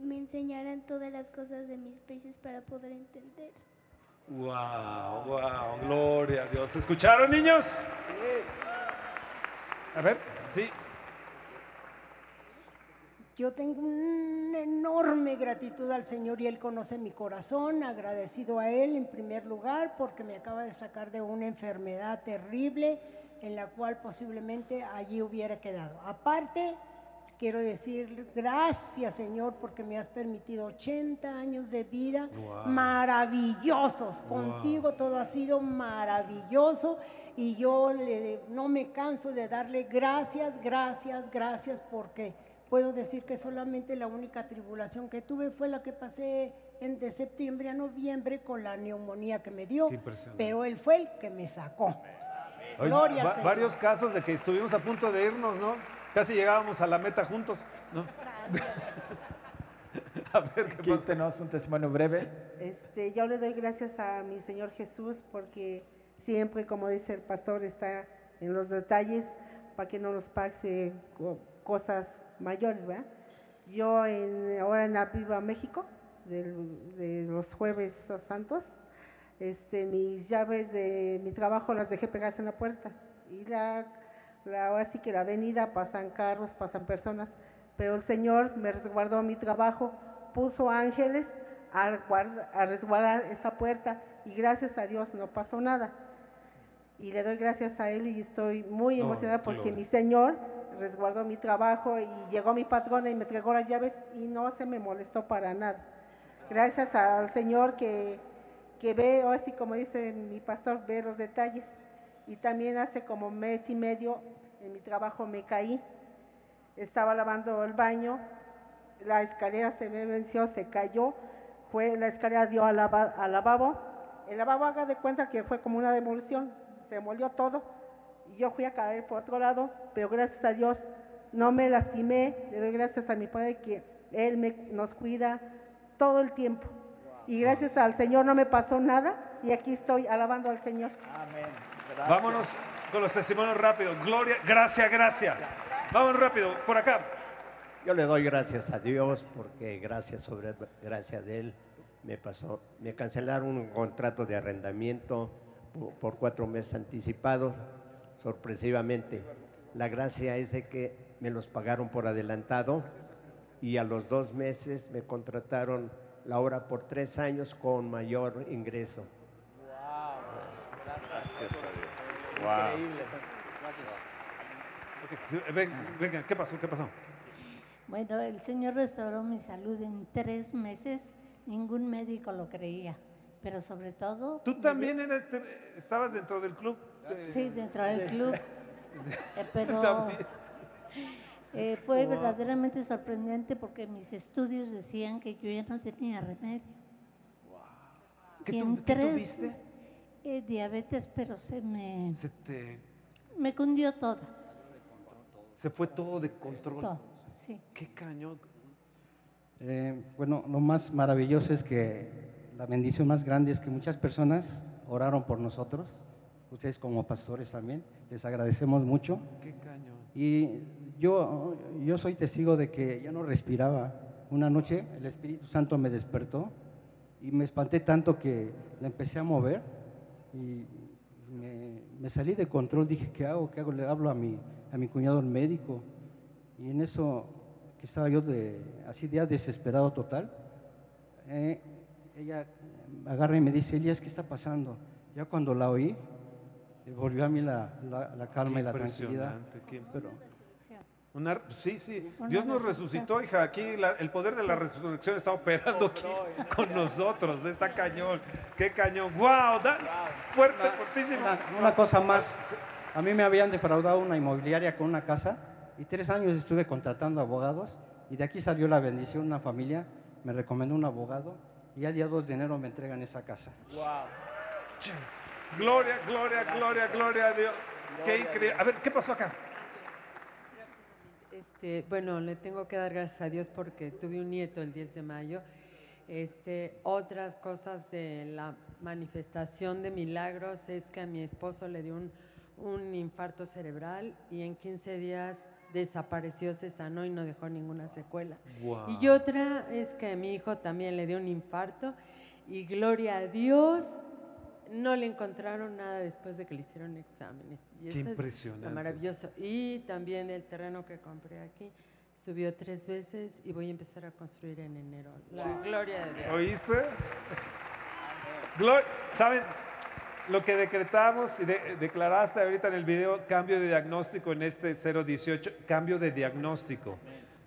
me enseñaran todas las cosas de mis países para poder entender. Wow, wow, gloria a Dios. ¿Escucharon, niños? A ver, sí. Yo tengo una enorme gratitud al Señor y Él conoce mi corazón, agradecido a Él en primer lugar porque me acaba de sacar de una enfermedad terrible en la cual posiblemente allí hubiera quedado. Aparte, quiero decir gracias Señor porque me has permitido 80 años de vida Wow. maravillosos. Wow. Contigo todo ha sido maravilloso y yo le- no me canso de darle gracias, gracias, gracias porque puedo decir que solamente la única tribulación que tuve fue la que pasé en, de septiembre a noviembre con la neumonía que me dio, pero él fue el que me sacó. Gloria al va- Señor. varios casos de que estuvimos a punto de irnos, ¿no? Casi llegábamos a la meta juntos, ¿no? a ver qué Aquí pasa. tenemos un testimonio breve. Este, yo le doy gracias a mi Señor Jesús porque siempre, como dice el pastor, está en los detalles para que no nos pase co- cosas mayores, ¿verdad? Yo en- ahora en la Viva México, del- de los jueves santos, este, mis llaves de mi trabajo las dejé pegadas en la puerta. Y la, la, ahora sí que la avenida pasan carros, pasan personas, pero el Señor me resguardó mi trabajo, puso ángeles a, guarda- a resguardar esa puerta y gracias a Dios no pasó nada. Y le doy gracias a Él y estoy muy emocionada porque mi Señor resguardó mi trabajo y llegó mi patrona y me entregó las llaves y no se me molestó para nada. Gracias al Señor que, que ve, así como dice mi pastor, ve los detalles. Y también hace como mes y medio en mi trabajo me caí. Estaba lavando el baño, la escalera se me venció, se cayó, fue, la escalera dio al, lava- al lavabo. El lavabo haga de cuenta que fue como una demolición, se demolió todo. Y yo fui a caer por otro lado, pero gracias a Dios no me lastimé. Le doy gracias a mi Padre que Él me, nos cuida todo el tiempo. Y gracias al Señor no me pasó nada y aquí estoy alabando al Señor. Amén. Vámonos con los testimonios rápido. Gloria, gracias, gracias. Vamos rápido, por acá. Yo le doy gracias a Dios porque gracias sobre gracias de él me pasó, me cancelaron un contrato de arrendamiento por, por cuatro meses anticipados, sorpresivamente. La gracia es de que me los pagaron por adelantado y a los dos meses me contrataron la hora por tres años con mayor ingreso. Gracias a Dios. Wow. Increíble. Ven- venga, ¿qué pasó? ¿Qué pasó? Bueno, el Señor restauró mi salud en tres meses. Ningún médico lo creía, pero sobre todo... ¿Tú también eras, estabas dentro del club? Sí, dentro del Sí. club. Eh, pero También. Eh, fue Wow. verdaderamente sorprendente porque mis estudios decían que yo ya no tenía remedio. ¿Qué, Y tu- en qué tuviste? eh, diabetes, pero se me, Se te... me cundió toda. Se fue todo de control. Todo, sí. Qué cañón. Eh, bueno, lo más maravilloso es que la bendición más grande es que muchas personas oraron por nosotros, ustedes como pastores también, les agradecemos mucho. Qué cañón. Y yo, yo soy testigo de que ya no respiraba. Una noche el Espíritu Santo me despertó y me espanté tanto que la empecé a mover y me, me salí de control. Dije, ¿qué hago? ¿Qué hago? Le hablo a mi, a mi cuñado, el médico. Y en eso, que estaba yo de, así ya desesperado total, eh, ella agarra y me dice, Elías, ¿qué está pasando? Ya cuando la oí, eh, volvió a mí la, la- la calma Qué y la tranquilidad. qué- Pero, Una- sí, sí. Una Dios nos resucitó, hija. Aquí la- el poder de la resurrección está operando aquí con nosotros. Está cañón. Qué cañón. ¡Wow! Da- fuerte, fuertísimo. Una, una cosa más, a mí me habían defraudado una inmobiliaria con una casa y tres años estuve contratando abogados y de aquí salió la bendición, una familia me recomendó un abogado y al día 2 de enero me entregan esa casa. Gloria, gloria, gloria, gloria a Dios. Qué Gloria increíble. A ver, ¿qué pasó acá? Este, bueno, le tengo que dar gracias a Dios porque tuve un nieto el 10 de mayo. Este, otras cosas de la manifestación de milagros es que a mi esposo le dio un, un infarto cerebral y en 15 días desapareció, se sanó y no dejó ninguna secuela. Wow. Y otra es que a mi hijo también le dio un infarto y gloria a Dios, no le encontraron nada después de que le hicieron exámenes. Y Qué eso es lo impresionante. maravilloso. Y también el terreno que compré aquí subió tres veces y voy a empezar a construir en enero. La gloria de Dios. ¿Oíste? Glo- ¿Saben? Lo que decretamos y de- declaraste ahorita en el video, cambio de diagnóstico en este 018, cambio de diagnóstico.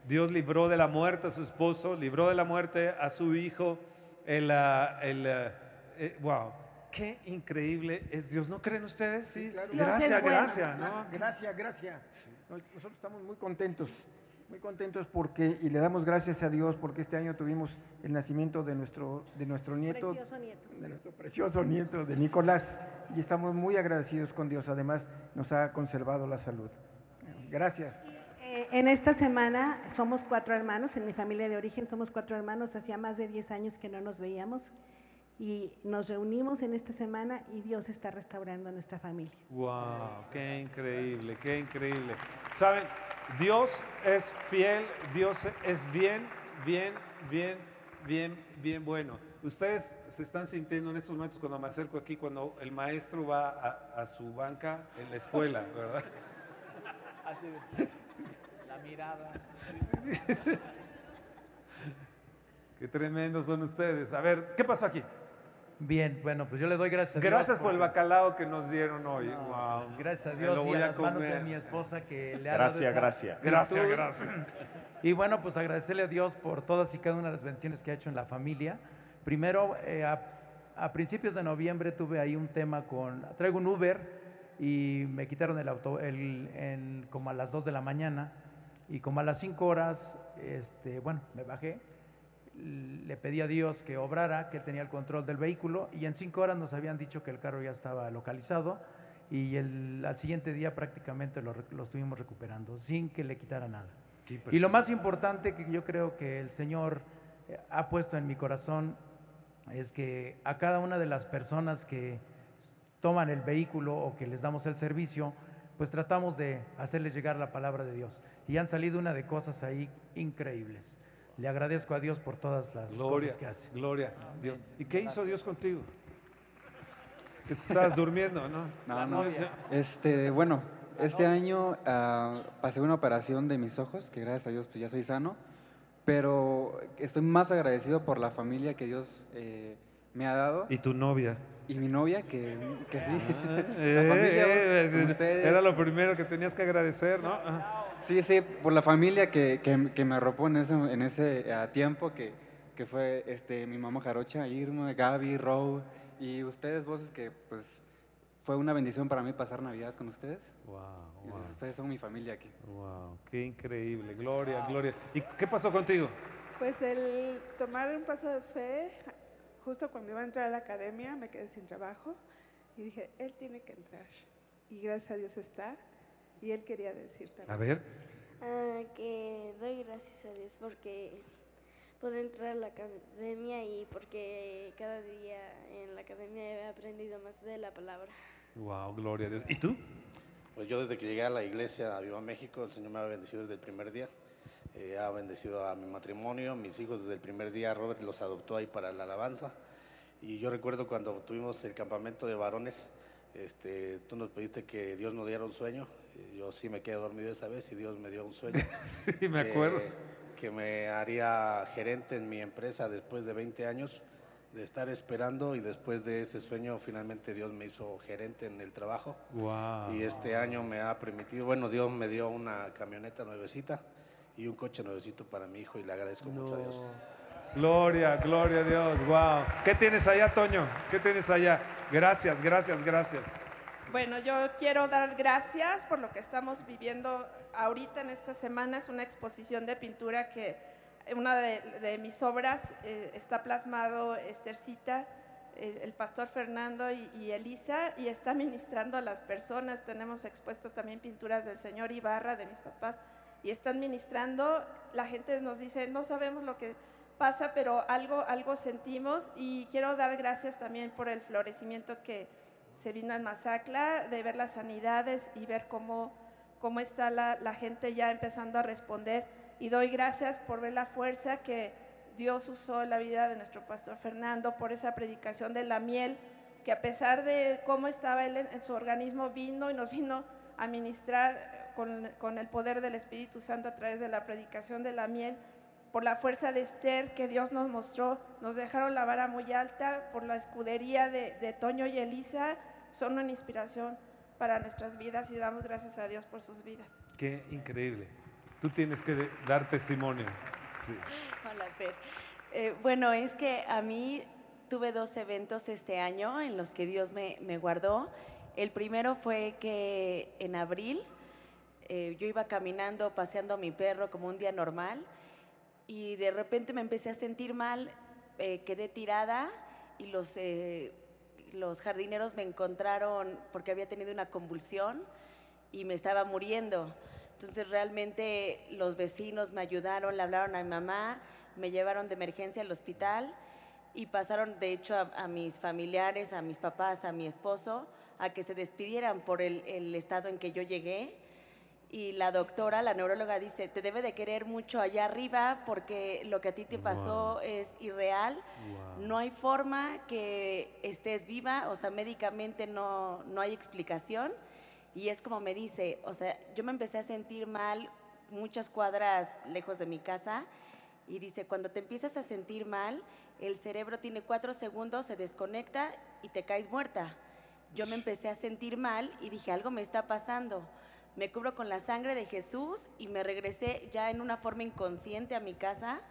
Dios libró de la muerte a su esposo, libró de la muerte a su hijo. El, ah, el, ah, eh, wow, qué increíble es Dios. ¿No creen ustedes? Sí, gracias, gracias. ¿no? Gracias, gracias. Nosotros estamos muy contentos, muy contentos porque, y le damos gracias a Dios porque este año tuvimos el nacimiento de nuestro, de nuestro nieto, Precioso nieto. de nuestro precioso nieto, de Nicolás, y estamos muy agradecidos con Dios. Además, nos ha conservado la salud. Gracias. Eh, en esta semana somos cuatro hermanos, en mi familia de origen somos cuatro hermanos, hacía más de 10 años que no nos veíamos Y nos reunimos en esta semana y Dios está restaurando a nuestra familia. Wow, qué increíble, qué increíble. Saben, Dios es fiel, Dios es bien, bien, bien, bien, bien bueno. Ustedes se están sintiendo en estos momentos cuando me acerco aquí, cuando el maestro va a, a su banca en la escuela, ¿verdad? Así, la mirada. Qué tremendos son ustedes. A ver, ¿qué pasó aquí? Bien, bueno, pues yo le doy gracias a Dios. Gracias por el bacalao que nos dieron hoy. No, Wow. pues gracias a Dios y a a las manos de mi esposa que le ha Gracias, dado esa gracias. virtud. Gracias, gracias. Y bueno, pues agradecerle a Dios por todas y cada una de las bendiciones que ha hecho en la familia. Primero, eh, a, a principios de noviembre tuve ahí un tema con, traigo un Uber y me quitaron el auto el, en, como a las 2 de la mañana y como a las 5 horas, este, bueno, me bajé, le pedí a Dios que obrara, que tenía el control del vehículo y en 5 horas nos habían dicho que el carro ya estaba localizado y el, al siguiente día prácticamente lo, lo estuvimos recuperando sin que le quitara nada. Y lo más importante que yo creo que el Señor eh, ha puesto en mi corazón es que a cada una de las personas que toman el vehículo o que les damos el servicio, pues tratamos de hacerles llegar la palabra de Dios. Y han salido una de cosas ahí increíbles. Le agradezco a Dios por todas las Gloria, cosas que hace. gloria, Dios. ¿Y qué hizo Dios contigo? Que te estabas durmiendo, ¿no? No, no. Este, bueno, este año ah, pasé una operación de mis ojos, que gracias a Dios pues ya soy sano, pero estoy más agradecido por la familia que Dios eh, me ha dado. ¿Y tu novia? Y mi novia, que, que sí. Eh, la familia, eh, con eh, ustedes. Era lo primero que tenías que agradecer, ¿no? Ah. Sí, sí, por la familia que, que- que me arropó en ese, en ese ah, tiempo, que, que fue este, mi mamá Jarocha, Irma, Gaby, Row, y ustedes, voces que pues fue una bendición para mí pasar Navidad con ustedes. Wow, pues, ustedes son mi familia aquí. Wow, qué increíble, gloria, gloria. ¿Y qué pasó contigo? Pues el tomar un paso de fe, justo cuando iba a entrar a la academia me quedé sin trabajo y dije, él tiene que entrar. Y gracias a Dios está. Y él quería decir también. A ver. Ah, que doy gracias a Dios porque puedo entrar a la academia y porque cada día en la academia he aprendido más de la palabra. Wow, gloria a Dios. ¿Y tú? Pues yo desde que llegué a la iglesia a Viva México, el Señor me ha bendecido desde el primer día. Eh, ha bendecido a mi matrimonio, mis hijos desde el primer día, Robert los adoptó ahí para la alabanza. Y yo recuerdo cuando tuvimos el campamento de varones, este, tú nos pediste que Dios nos diera un sueño. Eh, Yo sí me quedé dormido esa vez y Dios me dio un sueño. Sí, me acuerdo. Que me haría gerente en mi empresa después de 20 años de estar esperando y después de ese sueño finalmente Dios me hizo gerente en el trabajo. Wow. Y este año me ha permitido, bueno, Dios me dio una camioneta nuevecita y un coche nuevecito para mi hijo y le agradezco mucho a Dios. Gloria, gloria a Dios. Wow. ¿Qué tienes allá, Toño? ¿Qué tienes allá? Gracias, gracias, gracias. Bueno, yo quiero dar gracias por lo que estamos viviendo ahorita en esta semana. Es una exposición de pintura que una de, de mis obras eh, está plasmado Estercita, el, el pastor Fernando y, y Elisa, y está ministrando a las personas. Tenemos expuesto también pinturas del señor Ibarra, de mis papás, y están ministrando. La gente nos dice, no sabemos lo que pasa, pero algo, algo sentimos y quiero dar gracias también por el florecimiento que se vino en Masacla, de ver las sanidades y ver cómo, cómo está la, la gente ya empezando a responder. Y doy gracias por ver la fuerza que Dios usó en la vida de nuestro pastor Fernando, por esa predicación de la miel, que a pesar de cómo estaba él en, en su organismo, vino y nos vino a ministrar con, con el poder del Espíritu Santo a través de la predicación de la miel por la fuerza de Esther que Dios nos mostró, nos dejaron la vara muy alta, por la escudería de, de Toño y Elisa, son una inspiración para nuestras vidas y damos gracias a Dios por sus vidas. Qué increíble. Tú tienes que dar testimonio. Sí. Hola, Fer. Eh, bueno, es que a mí tuve dos eventos este año en los que Dios me, me guardó. El primero fue que en abril eh, yo iba caminando, paseando a mi perro como un día normal y de repente me empecé a sentir mal, eh, quedé tirada y los, eh, los jardineros me encontraron porque había tenido una convulsión y me estaba muriendo. Entonces realmente los vecinos me ayudaron, le hablaron a mi mamá, me llevaron de emergencia al hospital y pasaron de hecho a, mis familiares, a mis papás, a mi esposo, a que se despidieran por el estado en que yo llegué. Y la doctora, la neuróloga, dice, te debe de querer mucho allá arriba porque lo que a ti te pasó es irreal. No hay forma que estés viva, o sea, médicamente no, no hay explicación. Y es como me dice, o sea, yo me empecé a sentir mal muchas cuadras lejos de mi casa y dice, cuando te empiezas a sentir mal, el cerebro tiene cuatro segundos, se desconecta y te caes muerta. Yo me empecé a sentir mal y dije, algo me está pasando. Me cubro con la sangre de Jesús y me regresé ya en una forma inconsciente a mi casa,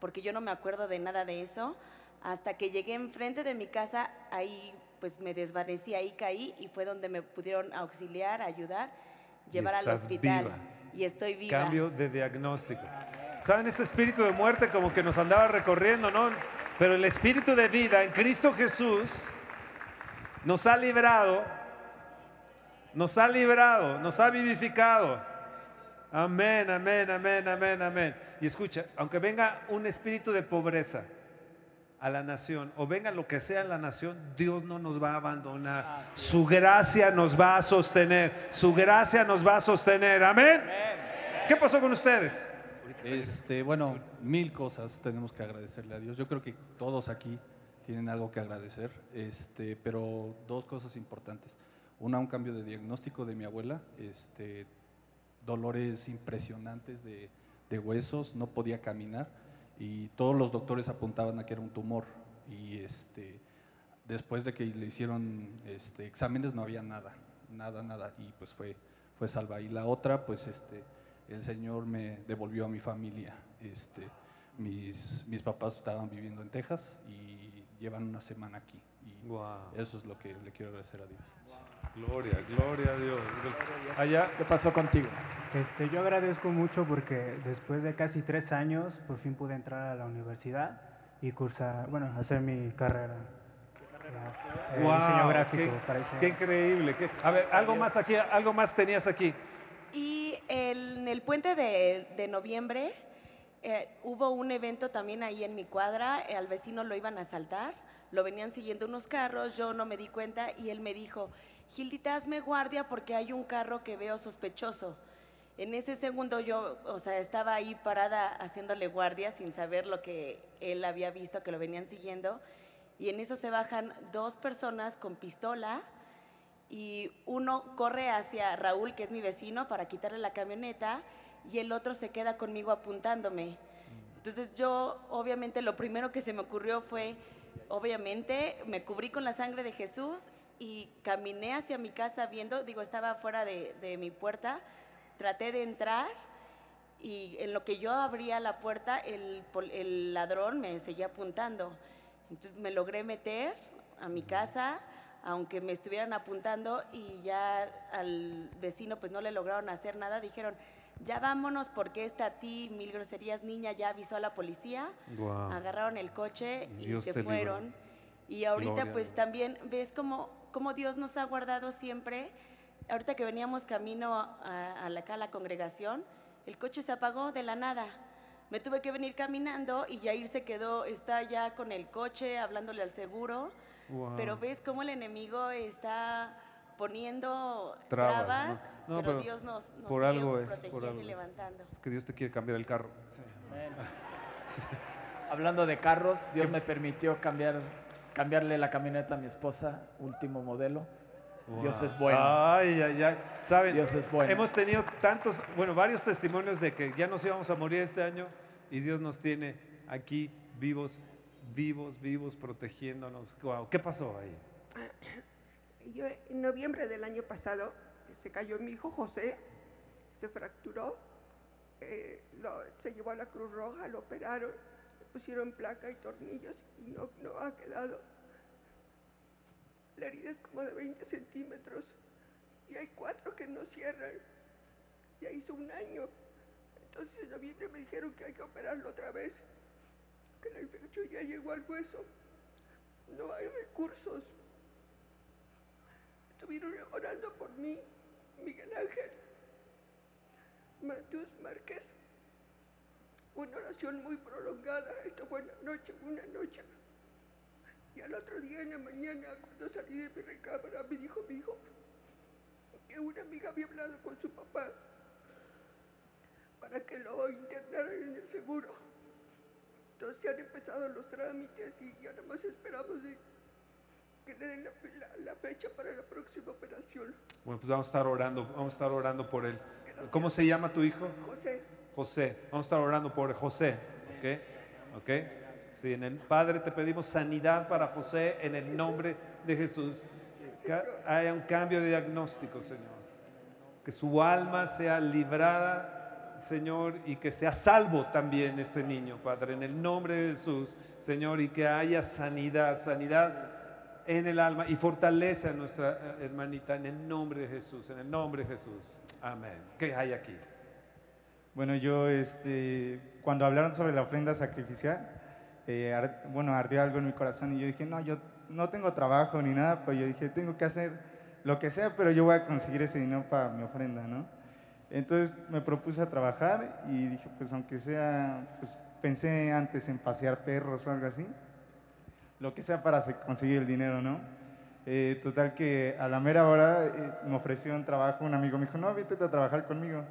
porque yo no me acuerdo de nada de eso. Hasta que llegué enfrente de mi casa, ahí pues me desvanecí, ahí caí y fue donde me pudieron auxiliar, ayudar, llevar al hospital. viva. Y estoy viva. Cambio de diagnóstico. ¿Saben? Ese espíritu de muerte como que nos andaba recorriendo, ¿no? Pero el espíritu de vida en Cristo Jesús nos ha librado, nos ha librado, nos ha vivificado. Amén, amén, amén, amén, amén. Y escucha, aunque venga un espíritu de pobreza a la nación, o venga lo que sea en la nación, Dios no nos va a abandonar. Su gracia nos va a sostener. Su gracia nos va a sostener. Amén. ¿Qué pasó con ustedes? Este, bueno, mil cosas tenemos que agradecerle a Dios. Yo creo que todos aquí tienen algo que agradecer, este, pero dos cosas importantes. Una, un cambio de diagnóstico de mi abuela, este, dolores impresionantes de, de huesos, no podía caminar y todos los doctores apuntaban a que era un tumor y este, después de que le hicieron este, exámenes no había nada, nada, nada y pues fue, fue salva. Y la otra, pues este, el Señor me devolvió a mi familia. Este, mis, mis papás estaban viviendo en Texas y llevan una semana aquí. Y eso es lo que le quiero agradecer a Dios. Gloria, gloria a Dios. Allá. ¿Qué pasó contigo? Este, yo agradezco mucho porque después de casi tres años por fin pude entrar a la universidad y cursar, bueno, hacer mi carrera. eh, Wow, diseño gráfico qué, diseño. qué increíble. qué- a ver, algo más aquí, algo más tenías aquí. Y el- en el puente de, de noviembre eh, hubo un evento también ahí en mi cuadra, eh, al vecino lo iban a asaltar, lo venían siguiendo unos carros, yo no me di cuenta y él me dijo, Gildita, hazme guardia porque hay un carro que veo sospechoso. En ese segundo yo, o sea, estaba ahí parada haciéndole guardia sin saber lo que él había visto, que lo venían siguiendo. Y en eso se bajan dos personas con pistola y uno corre hacia Raúl, que es mi vecino, para quitarle la camioneta y el otro se queda conmigo apuntándome. Entonces yo, obviamente, lo primero que se me ocurrió fue, obviamente, me cubrí con la sangre de Jesús y caminé hacia mi casa viendo, digo, estaba fuera de, de mi puerta, traté de entrar y en lo que yo abría la puerta, el, el ladrón me seguía apuntando. Entonces me logré meter a mi casa, aunque me estuvieran apuntando y ya al vecino pues no le lograron hacer nada, dijeron, ya vámonos porque esta ti, mil groserías, niña, ya avisó a la policía, Guau. agarraron el coche y Dios se te libre. fueron. Y ahorita Gloria a pues también ves cómo, cómo Dios nos ha guardado siempre. Ahorita que veníamos camino a, a la, acá a la congregación, el coche se apagó de la nada. Me tuve que venir caminando y Yair se quedó, está ya con el coche hablándole al seguro. Wow. Pero ves cómo el enemigo está poniendo Trabas, trabas, ¿no? No, pero, pero Dios nos, nos por sigue algo es, por protegiendo algo y es. levantando. Es que Dios te quiere cambiar el carro. Amén. Hablando de carros, Dios me permitió cambiar, cambiarle la camioneta a mi esposa, último modelo. Dios es bueno. Ay, ay, ay. Saben, Dios es bueno. hemos tenido tantos, bueno, varios testimonios de que ya nos íbamos a morir este año y Dios nos tiene aquí vivos, vivos, vivos, protegiéndonos. Wow. ¿Qué pasó ahí? Yo en noviembre del año pasado se cayó mi hijo José, se fracturó, eh, lo- se llevó a la Cruz Roja, lo operaron, pusieron placa y tornillos y no, ha quedado. La herida es como de 20 centímetros y hay cuatro que no cierran. Ya hizo un año. Entonces en noviembre me dijeron que hay que operarlo otra vez, que la infección ya llegó al hueso. No hay recursos. Estuvieron orando por mí, Miguel Ángel, Mateus Márquez. Una oración muy prolongada. Esta fue una noche, una noche. Y al otro día en la mañana, cuando salí de mi recámara, me dijo mi hijo que una amiga había hablado con su papá para que lo internaran en el seguro. Entonces se han empezado los trámites y ya nada más esperamos de que le den la, la- la fecha para la próxima operación. Bueno, pues vamos a estar orando, vamos a estar orando por él. ¿Cómo se llama tu hijo? José, José. Vamos a estar orando por José. ¿Ok? ¿Ok? Sí, en el Padre te pedimos sanidad para José en el nombre de Jesús. Que haya un cambio de diagnóstico, Señor. Que su alma sea librada, Señor, y que sea salvo también este niño, Padre, en el nombre de Jesús, Señor, y que haya sanidad, sanidad en el alma y fortalece a nuestra eh, hermanita en el nombre de Jesús, en el nombre de Jesús. Amén. ¿Qué hay aquí? Bueno, yo, este, cuando hablaron sobre la ofrenda sacrificial, eh, bueno, ardió algo en mi corazón y yo dije, no, yo no tengo trabajo ni nada, pues yo dije, tengo que hacer lo que sea, pero yo voy a conseguir ese dinero para mi ofrenda, ¿no? Entonces me propuse a trabajar y dije, pues aunque sea, pues pensé antes en pasear perros o algo así, lo que sea para se- conseguir el dinero, ¿no? Eh, total que a la mera hora eh, me ofreció un trabajo, un amigo me dijo, no, vete a trabajar conmigo.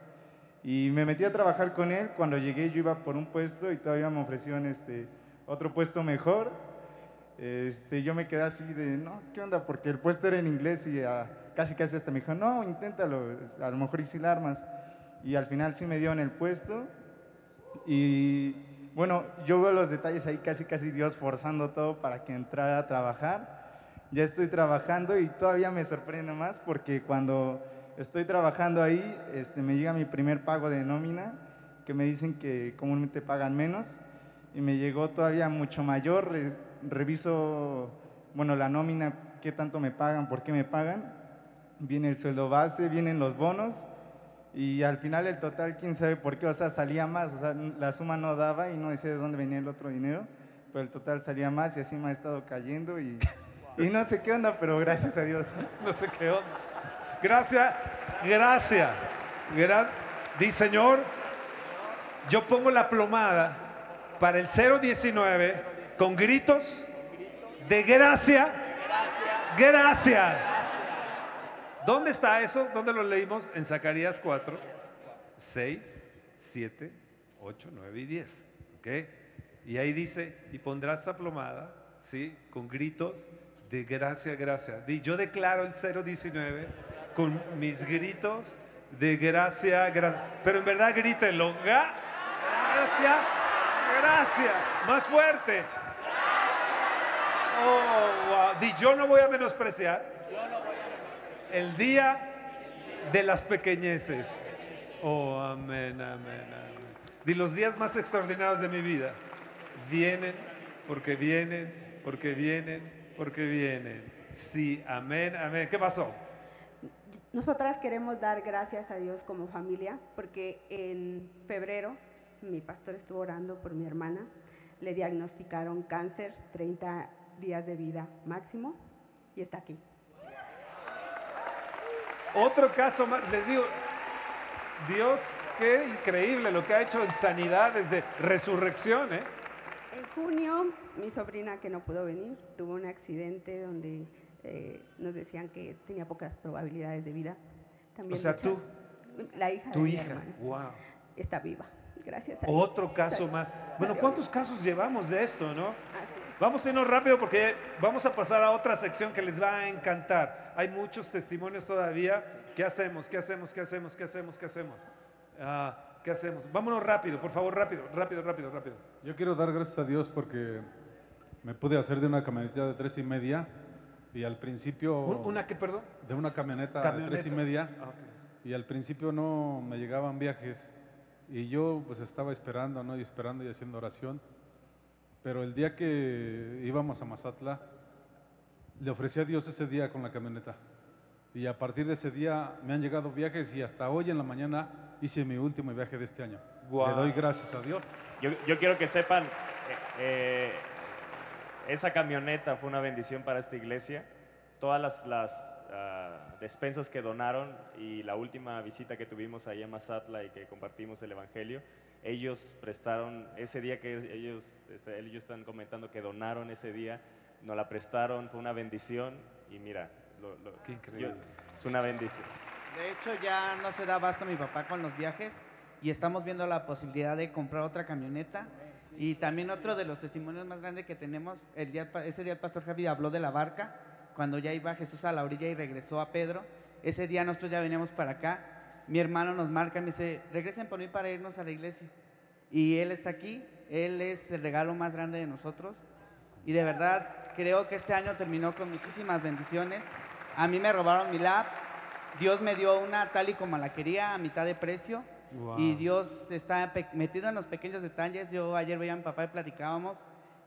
Y me metí a trabajar con él. Cuando llegué yo iba por un puesto y todavía me ofrecieron este, otro puesto mejor. Este, yo me quedé así de, no, ¿qué onda? Porque el puesto era en inglés y ah, casi casi hasta me dijo, no, inténtalo, a lo mejor la armas. Y al final sí me dieron el puesto. Y bueno, yo veo los detalles ahí, casi casi Dios forzando todo para que entrara a trabajar. Ya estoy trabajando y todavía me sorprende más porque cuando estoy trabajando ahí, este, me llega mi primer pago de nómina, que me dicen que comúnmente pagan menos, y me llegó todavía mucho mayor. re- reviso, bueno, la nómina, qué tanto me pagan, por qué me pagan. Viene el sueldo base, vienen los bonos, y al final el total, quién sabe por qué, o sea, salía más, o sea, la suma no daba y no decía de dónde venía el otro dinero, pero el total salía más y así me ha estado cayendo y, y no sé qué onda, pero gracias a Dios. No sé qué onda. Gracias, gracias. Gra- Di Señor, yo pongo la plomada para el 019 con gritos de gracia. Gracias. ¿Dónde está eso? ¿Dónde lo leímos? En Zacarías 4, 6, 7, 8, 9 y 10. ¿Ok? Y ahí dice, y pondrás esa plomada, ¿sí? Con gritos de gracia, gracia. Di, yo declaro el 019 con mis gritos de gracia, gracia. Pero en verdad grítenlo. Ga- Gracia, gracia. Más fuerte. Oh, wow. Di, yo no voy a menospreciar el día de las pequeñeces. Oh, amén, amén, amén. Di los días más extraordinarios de mi vida vienen porque vienen, porque vienen, porque vienen. Sí, amén, amén. ¿Qué pasó? Nosotras queremos dar gracias a Dios como familia porque en febrero mi pastor estuvo orando por mi hermana. Le diagnosticaron cáncer, 30 días de vida máximo y está aquí. Otro caso más, les digo, Dios, qué increíble lo que ha hecho en sanidad desde resurrección, ¿eh? En junio, mi sobrina que no pudo venir tuvo un accidente donde eh, nos decían que tenía pocas probabilidades de vida. También O sea, mucha- tú, la hija de tu mi hija, hermana, wow. está viva, gracias a Dios. Otro caso más. Bueno, ¿cuántos casos llevamos de esto, no? Así es. Vamos a irnos rápido porque vamos a pasar a otra sección que les va a encantar. Hay muchos testimonios todavía. ¿Qué hacemos? ¿Qué hacemos? ¿Qué hacemos? ¿Qué hacemos? ¿Qué hacemos? Ah, ¿Qué hacemos? Vámonos rápido, por favor, rápido, rápido, rápido, rápido. Yo quiero dar gracias a Dios porque me pude hacer de una camioneta de tres y media y al principio... ¿Un- ¿Una qué, perdón? De una camioneta, Camioneta. de tres y media Ah, ok. y al principio no me llegaban viajes y yo pues estaba esperando, ¿no? Y esperando y haciendo oración. Pero el día que íbamos a Mazatla, le ofrecí a Dios ese día con la camioneta. Y a partir de ese día me han llegado viajes y hasta hoy en la mañana hice mi último viaje de este año. Guau. Le doy gracias a Dios. Yo, yo quiero que sepan, eh, eh, esa camioneta fue una bendición para esta iglesia. Todas las, las, ah, despensas que donaron y la última visita que tuvimos allá en Mazatla y que compartimos el Evangelio, ellos prestaron, ese día que ellos, este, ellos están comentando que donaron ese día, nos la prestaron, fue una bendición y mira, lo- lo- Qué increíble. yo- es una bendición. De hecho, ya no se da abasto mi papá con los viajes y estamos viendo la posibilidad de comprar otra camioneta. Y también otro de los testimonios más grandes que tenemos, el día, ese día el pastor Javi habló de la barca, cuando ya iba Jesús a la orilla y regresó a Pedro. Ese día nosotros ya veníamos para acá. Mi hermano nos marca y me dice, regresen por mí para irnos a la iglesia. Y él está aquí, él es el regalo más grande de nosotros. Y de verdad creo que este año terminó con muchísimas bendiciones. A mí me robaron mi lap, Dios me dio una tal y como la quería, a mitad de precio. Wow. Y Dios está pe- metido en los pequeños detalles. Yo ayer veía a mi papá y platicábamos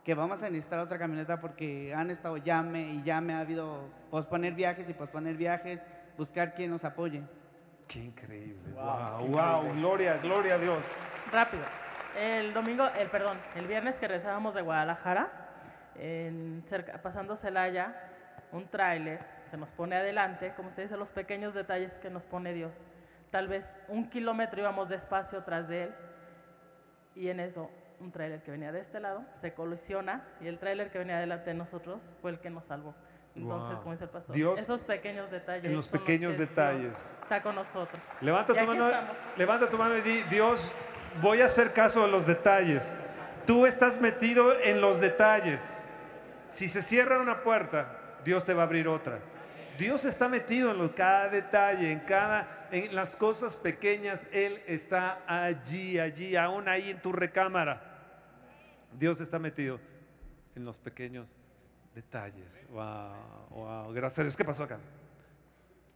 que vamos a necesitar otra camioneta porque han estado llame y llame, ha habido posponer viajes y posponer viajes, buscar quien nos apoye. Qué increíble. Wow, Wow, wow, gloria, gloria a Dios. Rápido. El domingo, el perdón, el viernes que regresábamos de Guadalajara, en cerca- pasando Celaya, un tráiler se nos pone adelante, como usted dice, los pequeños detalles que nos pone Dios. Tal vez un kilómetro íbamos despacio tras de él y en eso un tráiler que venía de este lado se colisiona y el tráiler que venía delante de nosotros fue el que nos salvó. Entonces, Wow. como dice el pastor, Dios esos pequeños detalles. en los pequeños que Dios detalles. Está con nosotros. Levanta tu, mano, estamos. levanta tu mano y di, Dios, voy a hacer caso de los detalles. Tú estás metido en los detalles. Si se cierra una puerta, Dios te va a abrir otra. Dios está metido en lo- cada detalle, en cada, en las cosas pequeñas, Él está allí, allí, aún ahí en tu recámara. Dios está metido en los pequeños detalles. Wow, wow. Gracias a Dios. ¿Qué pasó acá?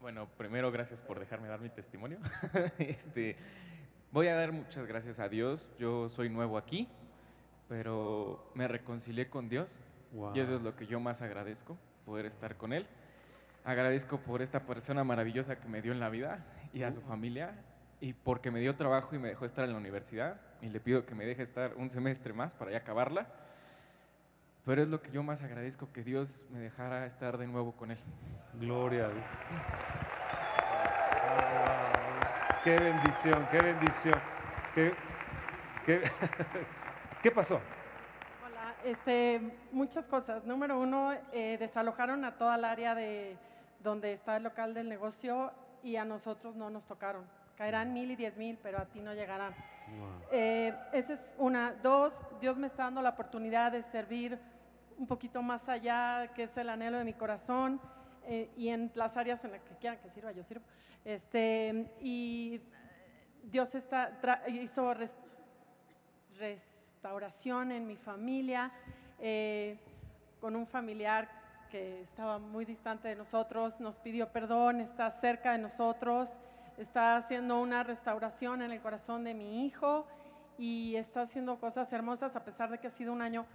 Bueno, primero gracias por dejarme dar mi testimonio. este, voy a dar muchas gracias a Dios. Yo soy nuevo aquí, pero me reconcilié con Dios Wow. y eso es lo que yo más agradezco, poder estar con Él. Agradezco por esta persona maravillosa que me dio en la vida y a su familia y porque me dio trabajo y me dejó estar en la universidad y le pido que me deje estar un semestre más para ya acabarla. Pero es lo que yo más agradezco, que Dios me dejara estar de nuevo con Él. Gloria a Dios. Qué bendición, qué bendición. Qué, qué, ¿qué pasó? Hola, este, muchas cosas. Número uno, eh, desalojaron a toda el área de donde está el local del negocio y a nosotros no nos tocaron. Caerán mil y diez mil, pero a ti no llegarán. Eh, esa es una. Dos, Dios me está dando la oportunidad de servir un poquito más allá, que es el anhelo de mi corazón, eh, y en las áreas en las que quieran que sirva, yo sirvo. Este, y Dios está, hizo res- restauración en mi familia, eh, con un familiar que estaba muy distante de nosotros, nos pidió perdón, está cerca de nosotros, está haciendo una restauración en el corazón de mi hijo y está haciendo cosas hermosas a pesar de que ha sido un año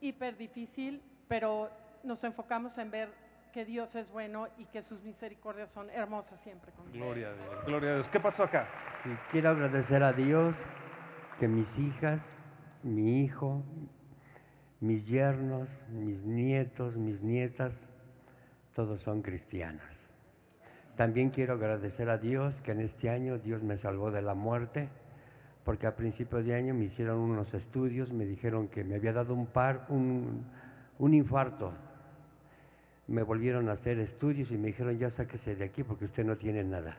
hiper difícil, pero nos enfocamos en ver que Dios es bueno y que sus misericordias son hermosas siempre con. Gloria a Dios, gloria a Dios. ¿Qué pasó acá? Y quiero agradecer a Dios que mis hijas, mi hijo, mis yernos, mis nietos, mis nietas, todos son cristianos. También quiero agradecer a Dios que en este año Dios me salvó de la muerte, porque a principio de año me hicieron unos estudios, me dijeron que me había dado un par, un, un infarto. Me volvieron a hacer estudios y me dijeron ya sáquese de aquí porque usted no tiene nada.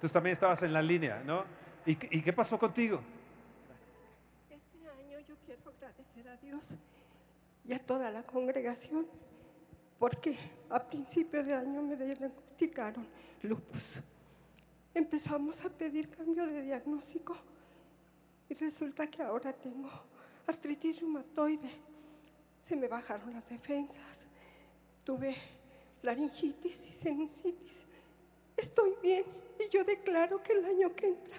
Tú también estabas en la línea, ¿no? ¿Y, qué- y qué pasó contigo? Este año yo quiero agradecer a Dios y a toda la congregación porque a principio de año me diagnosticaron lupus. Empezamos a pedir cambio de diagnóstico y resulta que ahora tengo artritis reumatoide. Se me bajaron las defensas. Tuve laringitis y sinusitis. Estoy bien y yo declaro que el año que entra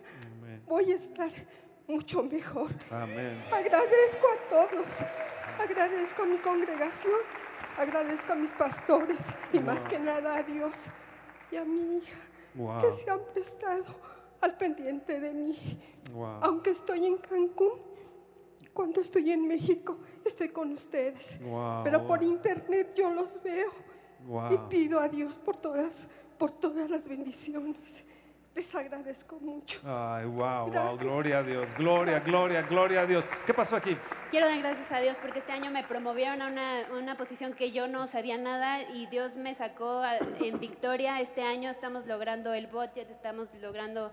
voy a estar mucho mejor. Amén. Agradezco a todos, agradezco a mi congregación, agradezco a mis pastores y más Wow. que nada a Dios y a mi hija Wow. que se han prestado al pendiente de mí. Wow. Aunque estoy en Cancún, cuando estoy en México estoy con ustedes, pero por internet yo los veo y pido a Dios por todas, por todas las bendiciones. Les agradezco mucho. Ay, wow, wow, Gracias. gloria a Dios, gloria, gloria, gloria a Dios. ¿Qué pasó aquí? Quiero dar gracias a Dios porque este año me promovieron a una, una posición que yo no sabía nada y Dios me sacó a- en victoria. Este año estamos logrando el budget, estamos logrando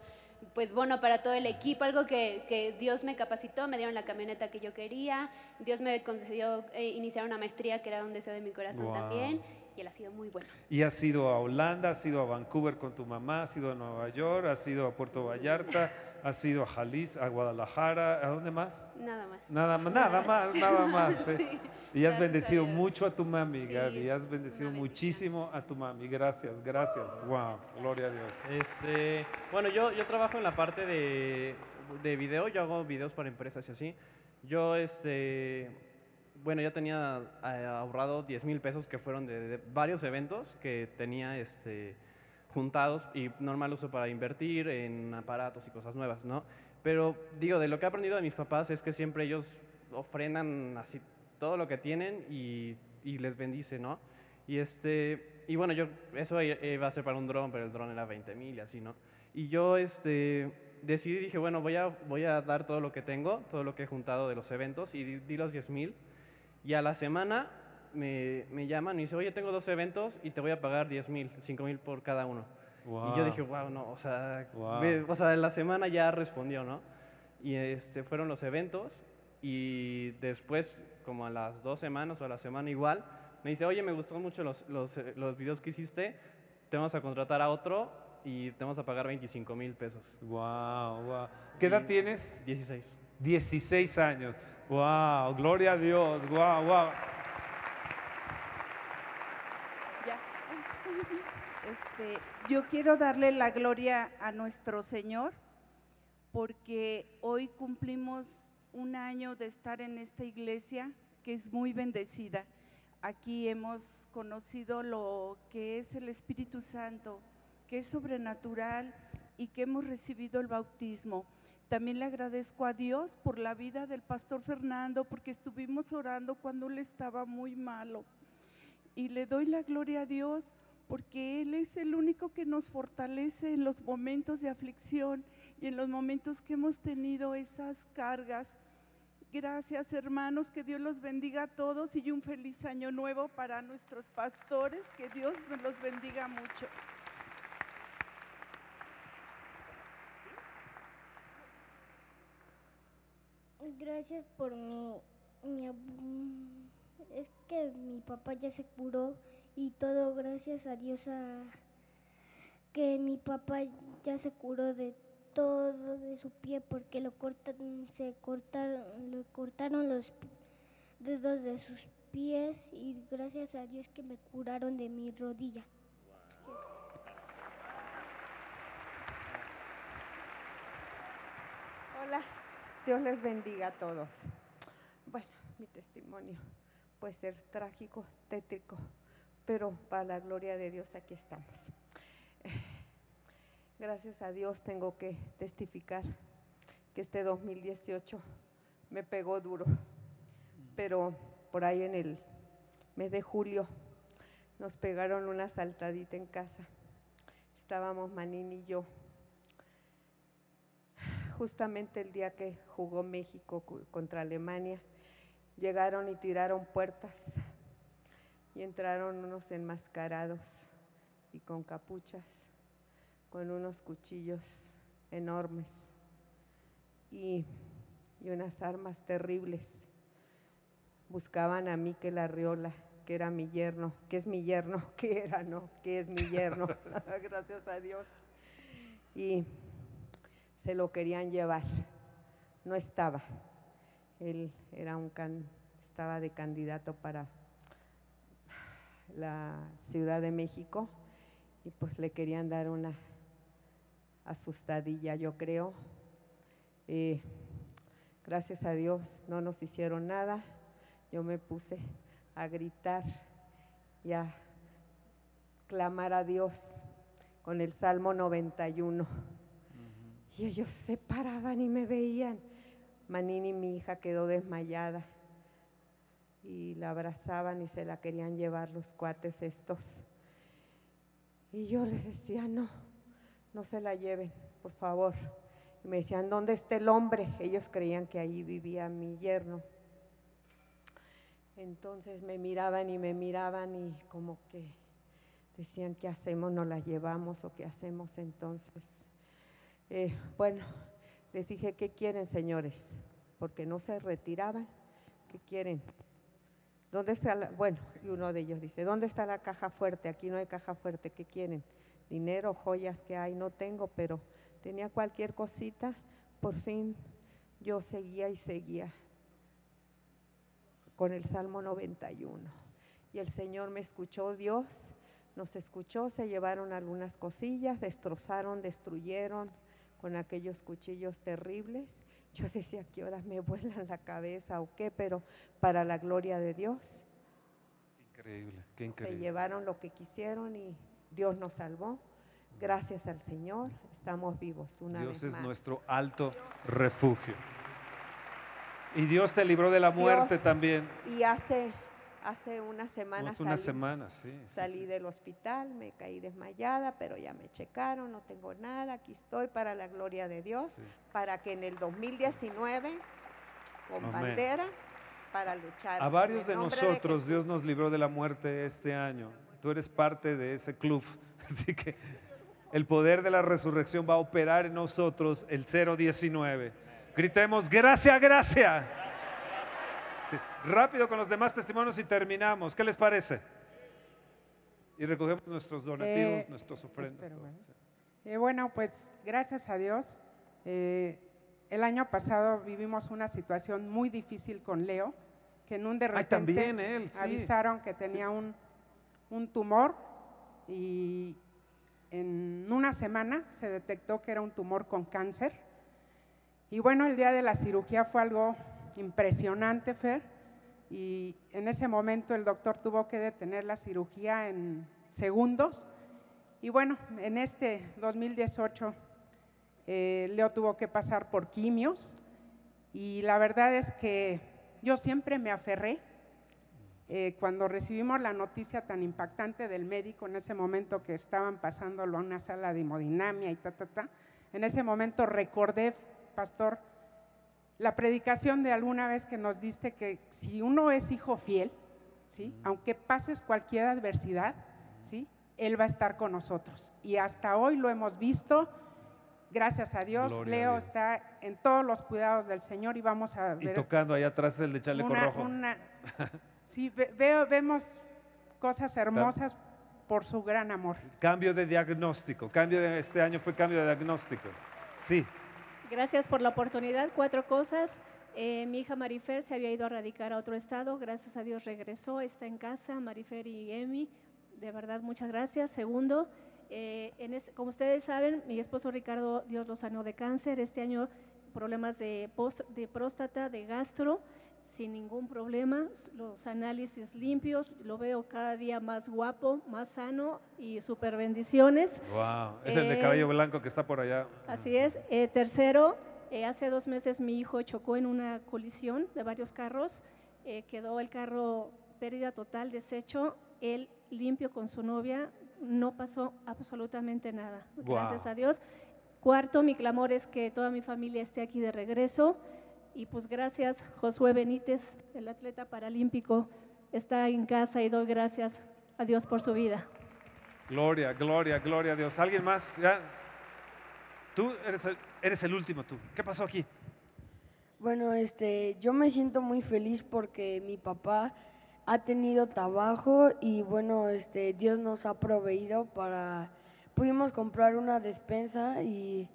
pues bono para todo el equipo, algo que, que Dios me capacitó, me dieron la camioneta que yo quería, Dios me concedió eh, iniciar una maestría que era un deseo de mi corazón Wow. también y él ha sido muy bueno. Y has ido a Holanda, has ido a Vancouver con tu mamá, has ido a Nueva York, has ido a Puerto Vallarta, has ido a Jalisco, a Guadalajara, ¿a dónde más? Nada más. Nada más, nada más, nada más. ¿eh? Sí. Y has Gracias bendecido mucho a tu mami, Sí, Gaby, has bendecido muchísimo a tu mami. Gracias, gracias. Wow, gloria a Dios. Este, bueno, yo, yo trabajo en la parte de, de video, yo hago videos para empresas y así. Yo, este, bueno, ya tenía eh, ahorrado 10 mil pesos que fueron de, de varios eventos que tenía este, juntados y normal uso para invertir en aparatos y cosas nuevas, ¿no? Pero digo, de lo que he aprendido de mis papás es que siempre ellos ofrendan así todo lo que tienen y, y les bendice, ¿no? Y, este, y bueno, yo, eso iba a ser para un dron, pero el dron era 20 mil y así, ¿no? Y yo este, decidí, dije, bueno, voy a, voy a dar todo lo que tengo, todo lo que he juntado de los eventos y di, di los 10 mil. Y a la semana me, me llaman y dice, oye, tengo dos eventos y te voy a pagar 10 mil, 5 mil por cada uno. Y yo dije, wow, no, o sea, Wow. o sea, la semana ya respondió, ¿no? Y este, fueron los eventos y después, como a las dos semanas o a la semana igual, me dice, oye, me gustó mucho los, los, eh, los videos que hiciste, te vamos a contratar a otro y te vamos a pagar 25 mil pesos. Wow, wow. ¿Qué edad tienes? 16. 16 años. Wow, gloria a Dios. Wow, wow. Ya. Este, yo quiero darle la gloria a nuestro Señor porque hoy cumplimos un año de estar en esta iglesia que es muy bendecida. Aquí hemos conocido lo que es el Espíritu Santo, que es sobrenatural y que hemos recibido el bautismo. También le agradezco a Dios por la vida del pastor Fernando, porque estuvimos orando cuando él estaba muy malo. Y le doy la gloria a Dios porque Él es el único que nos fortalece en los momentos de aflicción y en los momentos que hemos tenido esas cargas. Gracias hermanos, que Dios los bendiga a todos y un feliz año nuevo para nuestros pastores, que Dios los bendiga mucho. Gracias por mi, mi Es que mi papá ya se curó y todo gracias a Dios a que mi papá ya se curó de todo de su pie porque lo cortan, se cortaron, le cortaron los dedos de sus pies y gracias a Dios que me curaron de mi rodilla. Hola, Dios les bendiga a todos. Bueno, mi testimonio puede ser trágico, tétrico, pero para la gloria de Dios aquí estamos. Gracias a Dios tengo que testificar que este 2018 me pegó duro, pero por ahí en el mes de julio nos pegaron una saltadita en casa. Estábamos Manín y yo justamente el día que jugó México contra Alemania, llegaron y tiraron puertas y entraron unos enmascarados y con capuchas, con unos cuchillos enormes y, y unas armas terribles. Buscaban a Miquel Arriola, que era mi yerno, que es mi yerno, que era, no, que es mi yerno, gracias a Dios. Y se lo querían llevar. No estaba. Él era un can- estaba de candidato para la Ciudad de México y pues le querían dar una asustadilla, yo creo. Eh, gracias a Dios no nos hicieron nada. Yo me puse a gritar y a clamar a Dios con el Salmo 91. Y ellos se paraban y me veían. Manini, mi hija, quedó desmayada. Y la abrazaban y se la querían llevar los cuates estos. Y yo les decía, no, no se la lleven, por favor. Y me decían, ¿dónde está el hombre? Ellos creían que ahí vivía mi yerno. Entonces me miraban y me miraban y como que decían, ¿qué hacemos? ¿No la llevamos o qué hacemos entonces? Eh, bueno, les dije, ¿qué quieren, señores? Porque no se retiraban. ¿Qué quieren? ¿Dónde está la, bueno, y uno de ellos dice, ¿dónde está la caja fuerte? Aquí no hay caja fuerte, ¿qué quieren? Dinero, joyas que hay, no tengo, pero tenía cualquier cosita. Por fin yo seguía y seguía con el Salmo 91. Y el Señor me escuchó, Dios nos escuchó, se llevaron algunas cosillas, destrozaron, destruyeron con aquellos cuchillos terribles. Yo decía, ¿qué horas me vuelan la cabeza o qué? Pero para la gloria de Dios. Increíble, qué Se llevaron lo que quisieron y Dios nos salvó. Gracias al Señor, estamos vivos una Dios vez es más. nuestro alto refugio. Y Dios te libró de la muerte Dios- también. Y hace, hace una semana Hace sí, sí, Salí del hospital, me caí desmayada, pero ya me checaron, no tengo nada, aquí estoy para la gloria de Dios, para que en el 2019, con Amén. bandera, para luchar. A varios de nosotros Dios nos libró de la muerte este año. Tú eres parte de ese club. Así que el poder de la resurrección va a operar en nosotros el 019. Gritemos, gracias, gracias. Rápido con los demás testimonios y terminamos. ¿Qué les parece? Y recogemos nuestros donativos, Eh, nuestras ofrendas. todo. Eh, bueno, pues gracias a Dios. eh, el año pasado vivimos una situación muy difícil con Leo, que en un de Ay, repente también él, sí. avisaron que tenía un, un tumor y en una semana se detectó que era un tumor con cáncer. Y bueno, el día de la cirugía fue algo impresionante, Fer, y en ese momento el doctor tuvo que detener la cirugía en segundos. Y bueno, en este 2018 eh, Leo tuvo que pasar por quimios y la verdad es que yo siempre me aferré. Eh, cuando recibimos la noticia tan impactante del médico en ese momento que estaban pasándolo a una sala de hemodinamia y ta, ta, ta, en ese momento recordé, pastor, la predicación de alguna vez que nos diste que si uno es hijo fiel, ¿sí? aunque pases cualquier adversidad, ¿sí? Él va a estar con nosotros. Y hasta hoy lo hemos visto. Gracias a Dios, Gloria a Leo Dios. está en todos los cuidados del Señor y vamos a Y ver tocando allá atrás el de chaleco una- rojo. una- sí, ve- veo, vemos cosas hermosas por su gran amor. Cambio de diagnóstico. Cambio de este año fue cambio de diagnóstico. Sí. Gracias por la oportunidad. Cuatro cosas. Eh, mi hija Marifer se había ido a radicar a otro estado. Gracias a Dios regresó, está en casa, Marifer y Emi. De verdad, muchas gracias. Segundo, eh, en este- como ustedes saben, mi esposo Ricardo, Dios lo sanó de cáncer. Este año problemas de, pos- de próstata, de gastro, sin ningún problema. Los análisis limpios, lo veo cada día más guapo, más sano y super bendiciones. Wow. Es el de Eh, cabello blanco que está por allá. Así es. Eh, tercero, eh, hace dos meses mi hijo chocó en una colisión de varios carros. Eh, quedó el carro pérdida total, deshecho. Él limpio con su novia. No pasó absolutamente nada. Gracias a Dios. Cuarto, mi clamor es que toda mi familia esté aquí de regreso. Y pues gracias, Josué Benítez, el atleta paralímpico, está en casa y doy gracias a Dios por su vida. Gloria, gloria, gloria a Dios. ¿Alguien más? ¿Ya? Tú eres el, eres el último, tú. ¿Qué pasó aquí? Bueno, este, yo me siento muy feliz porque mi papá ha tenido trabajo y bueno, este, Dios nos ha proveído para, pudimos comprar una despensa y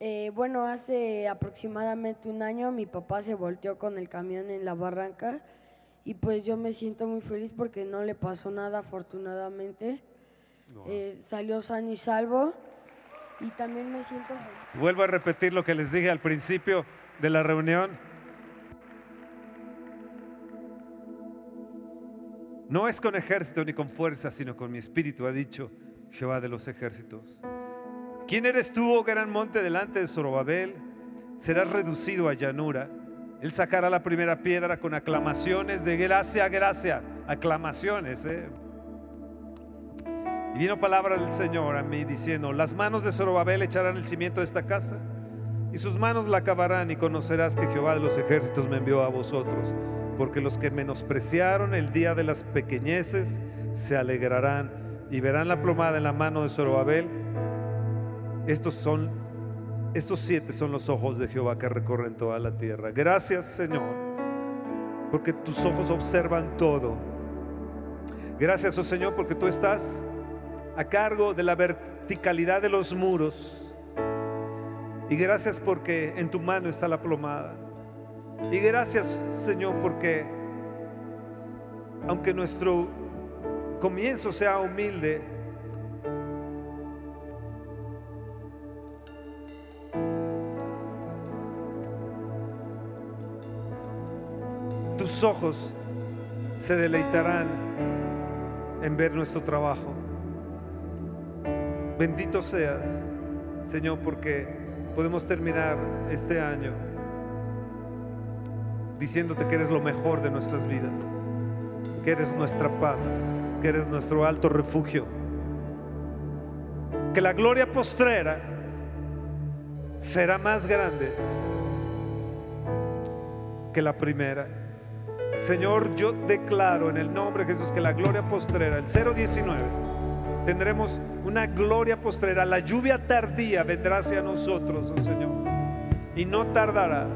eh, bueno, hace aproximadamente un año mi papá se volteó con el camión en la barranca y pues yo me siento muy feliz porque no le pasó nada afortunadamente, Eh, salió sano y salvo y también me siento feliz. Vuelvo a repetir lo que les dije al principio de la reunión. No es con ejército ni con fuerza, sino con mi espíritu, ha dicho Jehová de los ejércitos. ¿Quién eres tú, oh gran monte, delante de Zorobabel? Serás reducido a llanura. Él sacará la primera piedra con aclamaciones de gracia gracia. Aclamaciones, ¿eh? Y vino palabra del Señor a mí diciendo, las manos de Zorobabel echarán el cimiento de esta casa y sus manos la acabarán y conocerás que Jehová de los ejércitos me envió a vosotros, porque los que menospreciaron el día de las pequeñeces se alegrarán y verán la plomada en la mano de Zorobabel. Estos son estos siete son los ojos de Jehová que recorren toda la tierra. Gracias, Señor, porque tus ojos observan todo. Gracias, oh Señor, porque tú estás a cargo de la verticalidad de los muros. Y gracias porque en tu mano está la plomada. Y gracias, Señor, porque aunque nuestro comienzo sea humilde, tus ojos se deleitarán en ver nuestro trabajo. Bendito seas, Señor, porque podemos terminar este año diciéndote que eres lo mejor de nuestras vidas, que eres nuestra paz, que eres nuestro alto refugio, que la gloria postrera será más grande que la primera. Señor, yo declaro en el nombre de Jesús que la gloria postrera, el 019, tendremos una gloria postrera. La lluvia tardía vendrá hacia nosotros, oh Señor. Y no tardará,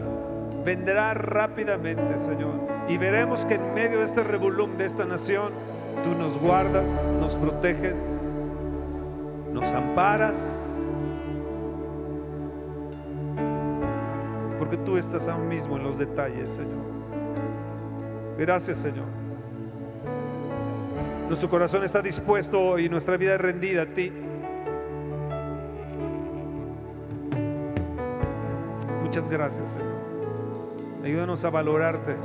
vendrá rápidamente, Señor. Y veremos que en medio de este revolum de esta nación, tú nos guardas, nos proteges, nos amparas. Porque tú estás aún mismo en los detalles, Señor. Gracias, Señor. Nuestro corazón está dispuesto y nuestra vida es rendida a ti. Muchas gracias, Señor. Ayúdanos a valorarte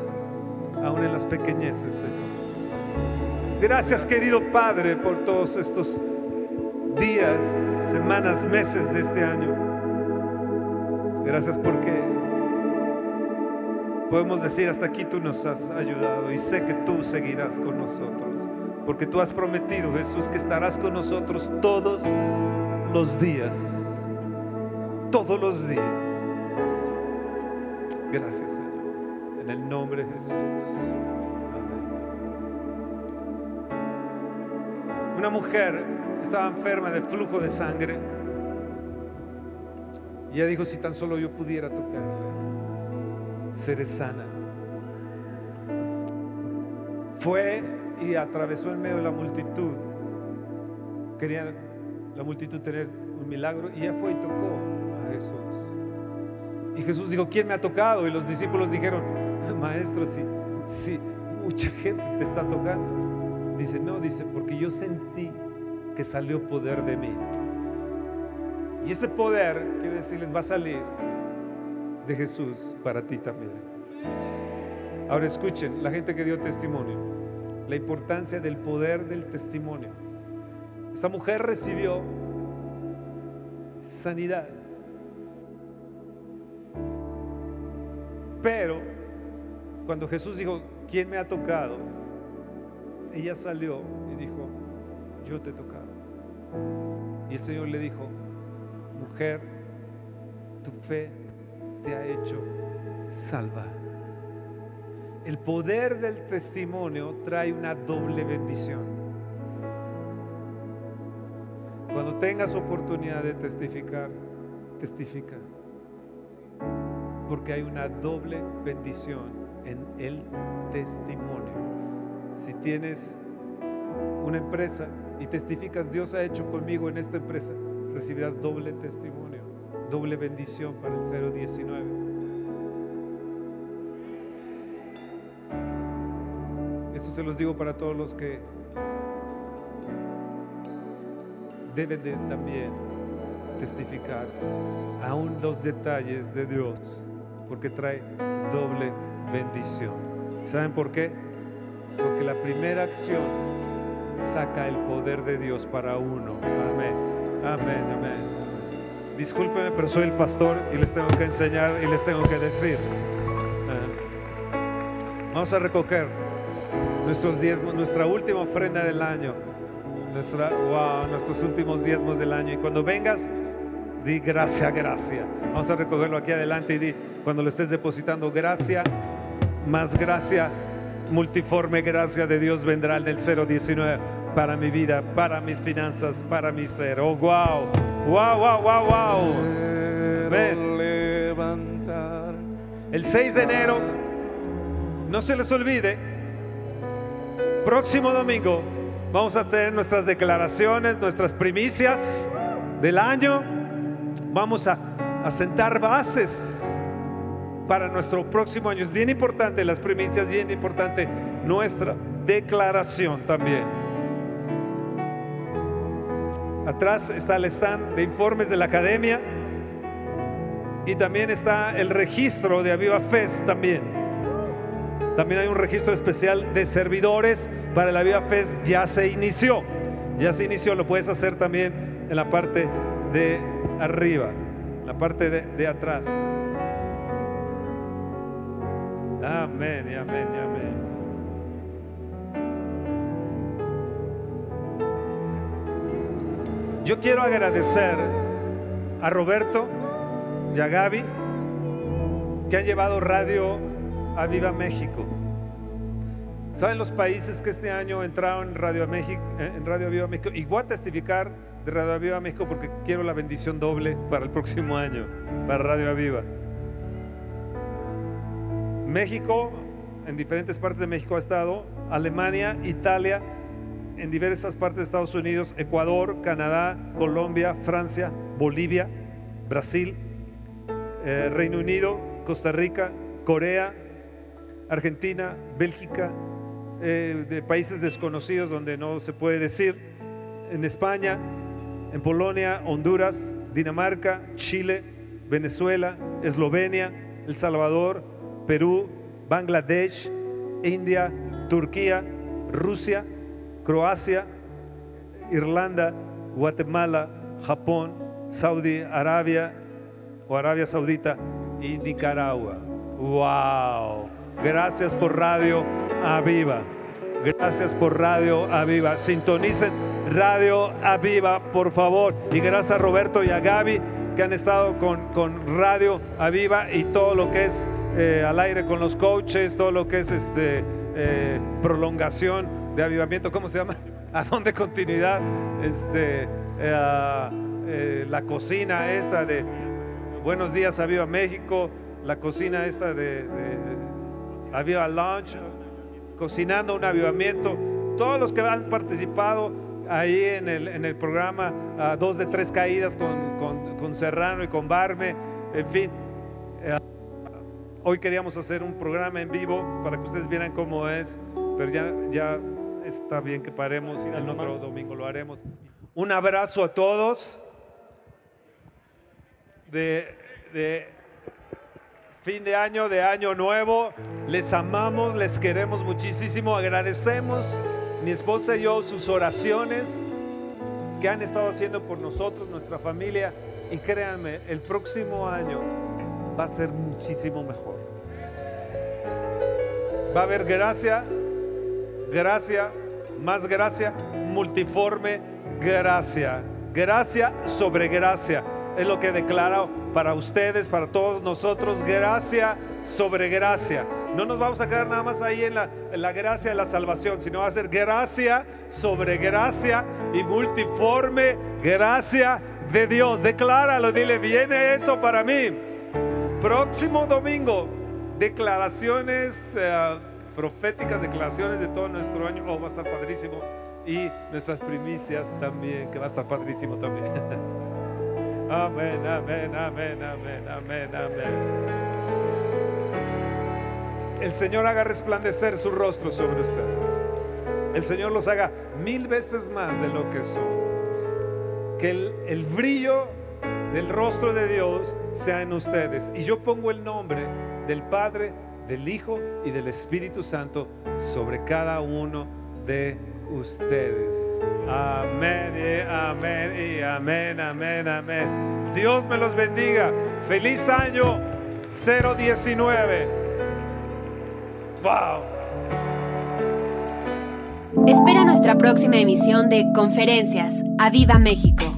aún en las pequeñeces, Señor. Gracias, querido Padre, por todos estos días, semanas, meses de este año. Gracias porque podemos decir, hasta aquí tú nos has ayudado y sé que tú seguirás con nosotros, porque tú has prometido, Jesús, que estarás con nosotros todos los días, todos los días. Gracias, Señor, en el nombre de Jesús. Amén. Una mujer estaba enferma de flujo de sangre y ella dijo, si tan solo yo pudiera tocarle seré sana. Fue y atravesó en medio de la multitud. Quería la multitud tener un milagro y ella fue y tocó a Jesús. Y Jesús dijo, ¿quién me ha tocado? Y los discípulos dijeron, maestro, sí, sí, mucha gente te está tocando. Dice, no, dice, porque yo sentí que salió poder de mí. Y ese poder, quiero decirles, va a salir de Jesús para ti también. Ahora escuchen, la gente que dio testimonio, la importancia del poder del testimonio. Esta mujer recibió sanidad. Pero cuando Jesús dijo, ¿quién me ha tocado? Ella salió y dijo, yo te he tocado. Y el Señor le dijo, mujer, tu fe te ha hecho salva. El poder del testimonio trae una doble bendición. Cuando tengas oportunidad de testificar, testifica. Porque hay una doble bendición en el testimonio. Si tienes una empresa y testificas, Dios ha hecho conmigo en esta empresa, recibirás doble testimonio, doble bendición para el 019. Esto se los digo para todos los que deben de también testificar aún los detalles de Dios, porque trae doble bendición. ¿Saben por qué? Porque la primera acción saca el poder de Dios para uno. Amén, amén, amén. Discúlpenme, pero soy el pastor y les tengo que enseñar y les tengo que decir. Ah. Vamos a recoger nuestros diezmos, nuestra última ofrenda del año. wow, nuestros últimos diezmos del año. Y cuando vengas, di gracia, gracia. Vamos a recogerlo aquí adelante y di, cuando lo estés depositando, gracia, más gracia, multiforme gracia de Dios vendrá en el 019 para mi vida, para mis finanzas, para mi ser. Oh, wow, wow, wow, wow, wow. Ven. El 6 de enero, no se les olvide, próximo domingo vamos a hacer nuestras declaraciones, nuestras primicias del año. Vamos a, a sentar bases para nuestro próximo año. Es bien importante las primicias, bien importante nuestra declaración también. Atrás está el stand de informes de la academia y también está el registro de Aviva Fest también. También hay un registro especial de servidores para el Aviva Fest. Ya se inició. Ya se inició. Lo puedes hacer también en la parte de arriba, la parte de, de atrás. Amén amén amén. Yo quiero agradecer a Roberto y a Gaby que han llevado radio a Viva México. ¿Saben los países que este año entraron en Radio, México, Viva México? Y voy a testificar de Radio Viva México porque quiero la bendición doble para el próximo año, para Radio Aviva. México, en diferentes partes de México ha estado, Alemania, Italia, en diversas partes de Estados Unidos, Ecuador, Canadá, Colombia, Francia, Bolivia, Brasil, eh, Reino Unido, Costa Rica, Corea, Argentina, Bélgica, eh, de países desconocidos donde no se puede decir, en España, en Polonia, Honduras, Dinamarca, Chile, Venezuela, Eslovenia, El Salvador, Perú, Bangladesh, India, Turquía, Rusia, Croacia, Irlanda, Guatemala, Japón, Saudi Arabia o Arabia Saudita y Nicaragua. ¡Wow! Gracias por Radio Aviva. Gracias por Radio Aviva. Sintonicen Radio Aviva, por favor. Y gracias a Roberto y a Gaby que han estado con, con Radio Aviva y todo lo que es eh, al aire con los coaches, todo lo que es este, eh, prolongación de avivamiento, ¿cómo se llama? ¿A dónde continuidad? Este, eh, la cocina esta de Buenos días, Aviva México, la cocina esta de, de Aviva Lunch, cocinando un avivamiento. Todos los que han participado ahí en el, en el programa, dos de tres caídas con, con, Serrano y con Barme, en fin. Hoy queríamos hacer un programa en vivo para que ustedes vieran cómo es, pero ya, ya está bien que paremos y el otro domingo lo haremos. Un abrazo a todos de, de fin de año, de año nuevo. Les amamos, les queremos muchísimo, agradecemos mi esposa y yo sus oraciones que han estado haciendo por nosotros, nuestra familia. Y créanme, el próximo año va a ser muchísimo mejor. Va a haber gracia, gracia, más gracia, multiforme gracia. Gracia sobre gracia. Es lo que declaro para ustedes, para todos nosotros. Gracia sobre gracia. No nos vamos a quedar nada más ahí en la, gracia de la salvación, sino va a ser gracia sobre gracia y multiforme gracia de Dios. Decláralo, dile, viene eso para mí. Próximo domingo, declaraciones eh, proféticas, declaraciones de todo nuestro año. Oh, va a estar padrísimo. Y nuestras primicias también, que va a estar padrísimo también. amén, amén, amén, amén, amén, amén. El Señor haga resplandecer su rostro sobre usted. El Señor los haga mil veces más de lo que son. Que el, el brillo del rostro de Dios sea en ustedes. Y yo pongo el nombre del Padre, del Hijo y del Espíritu Santo sobre cada uno de ustedes. Amén y amén y amén, amén, amén. Dios me los bendiga. Feliz año 019. Wow. Espera nuestra próxima emisión de Conferencias. ¡A Viva México!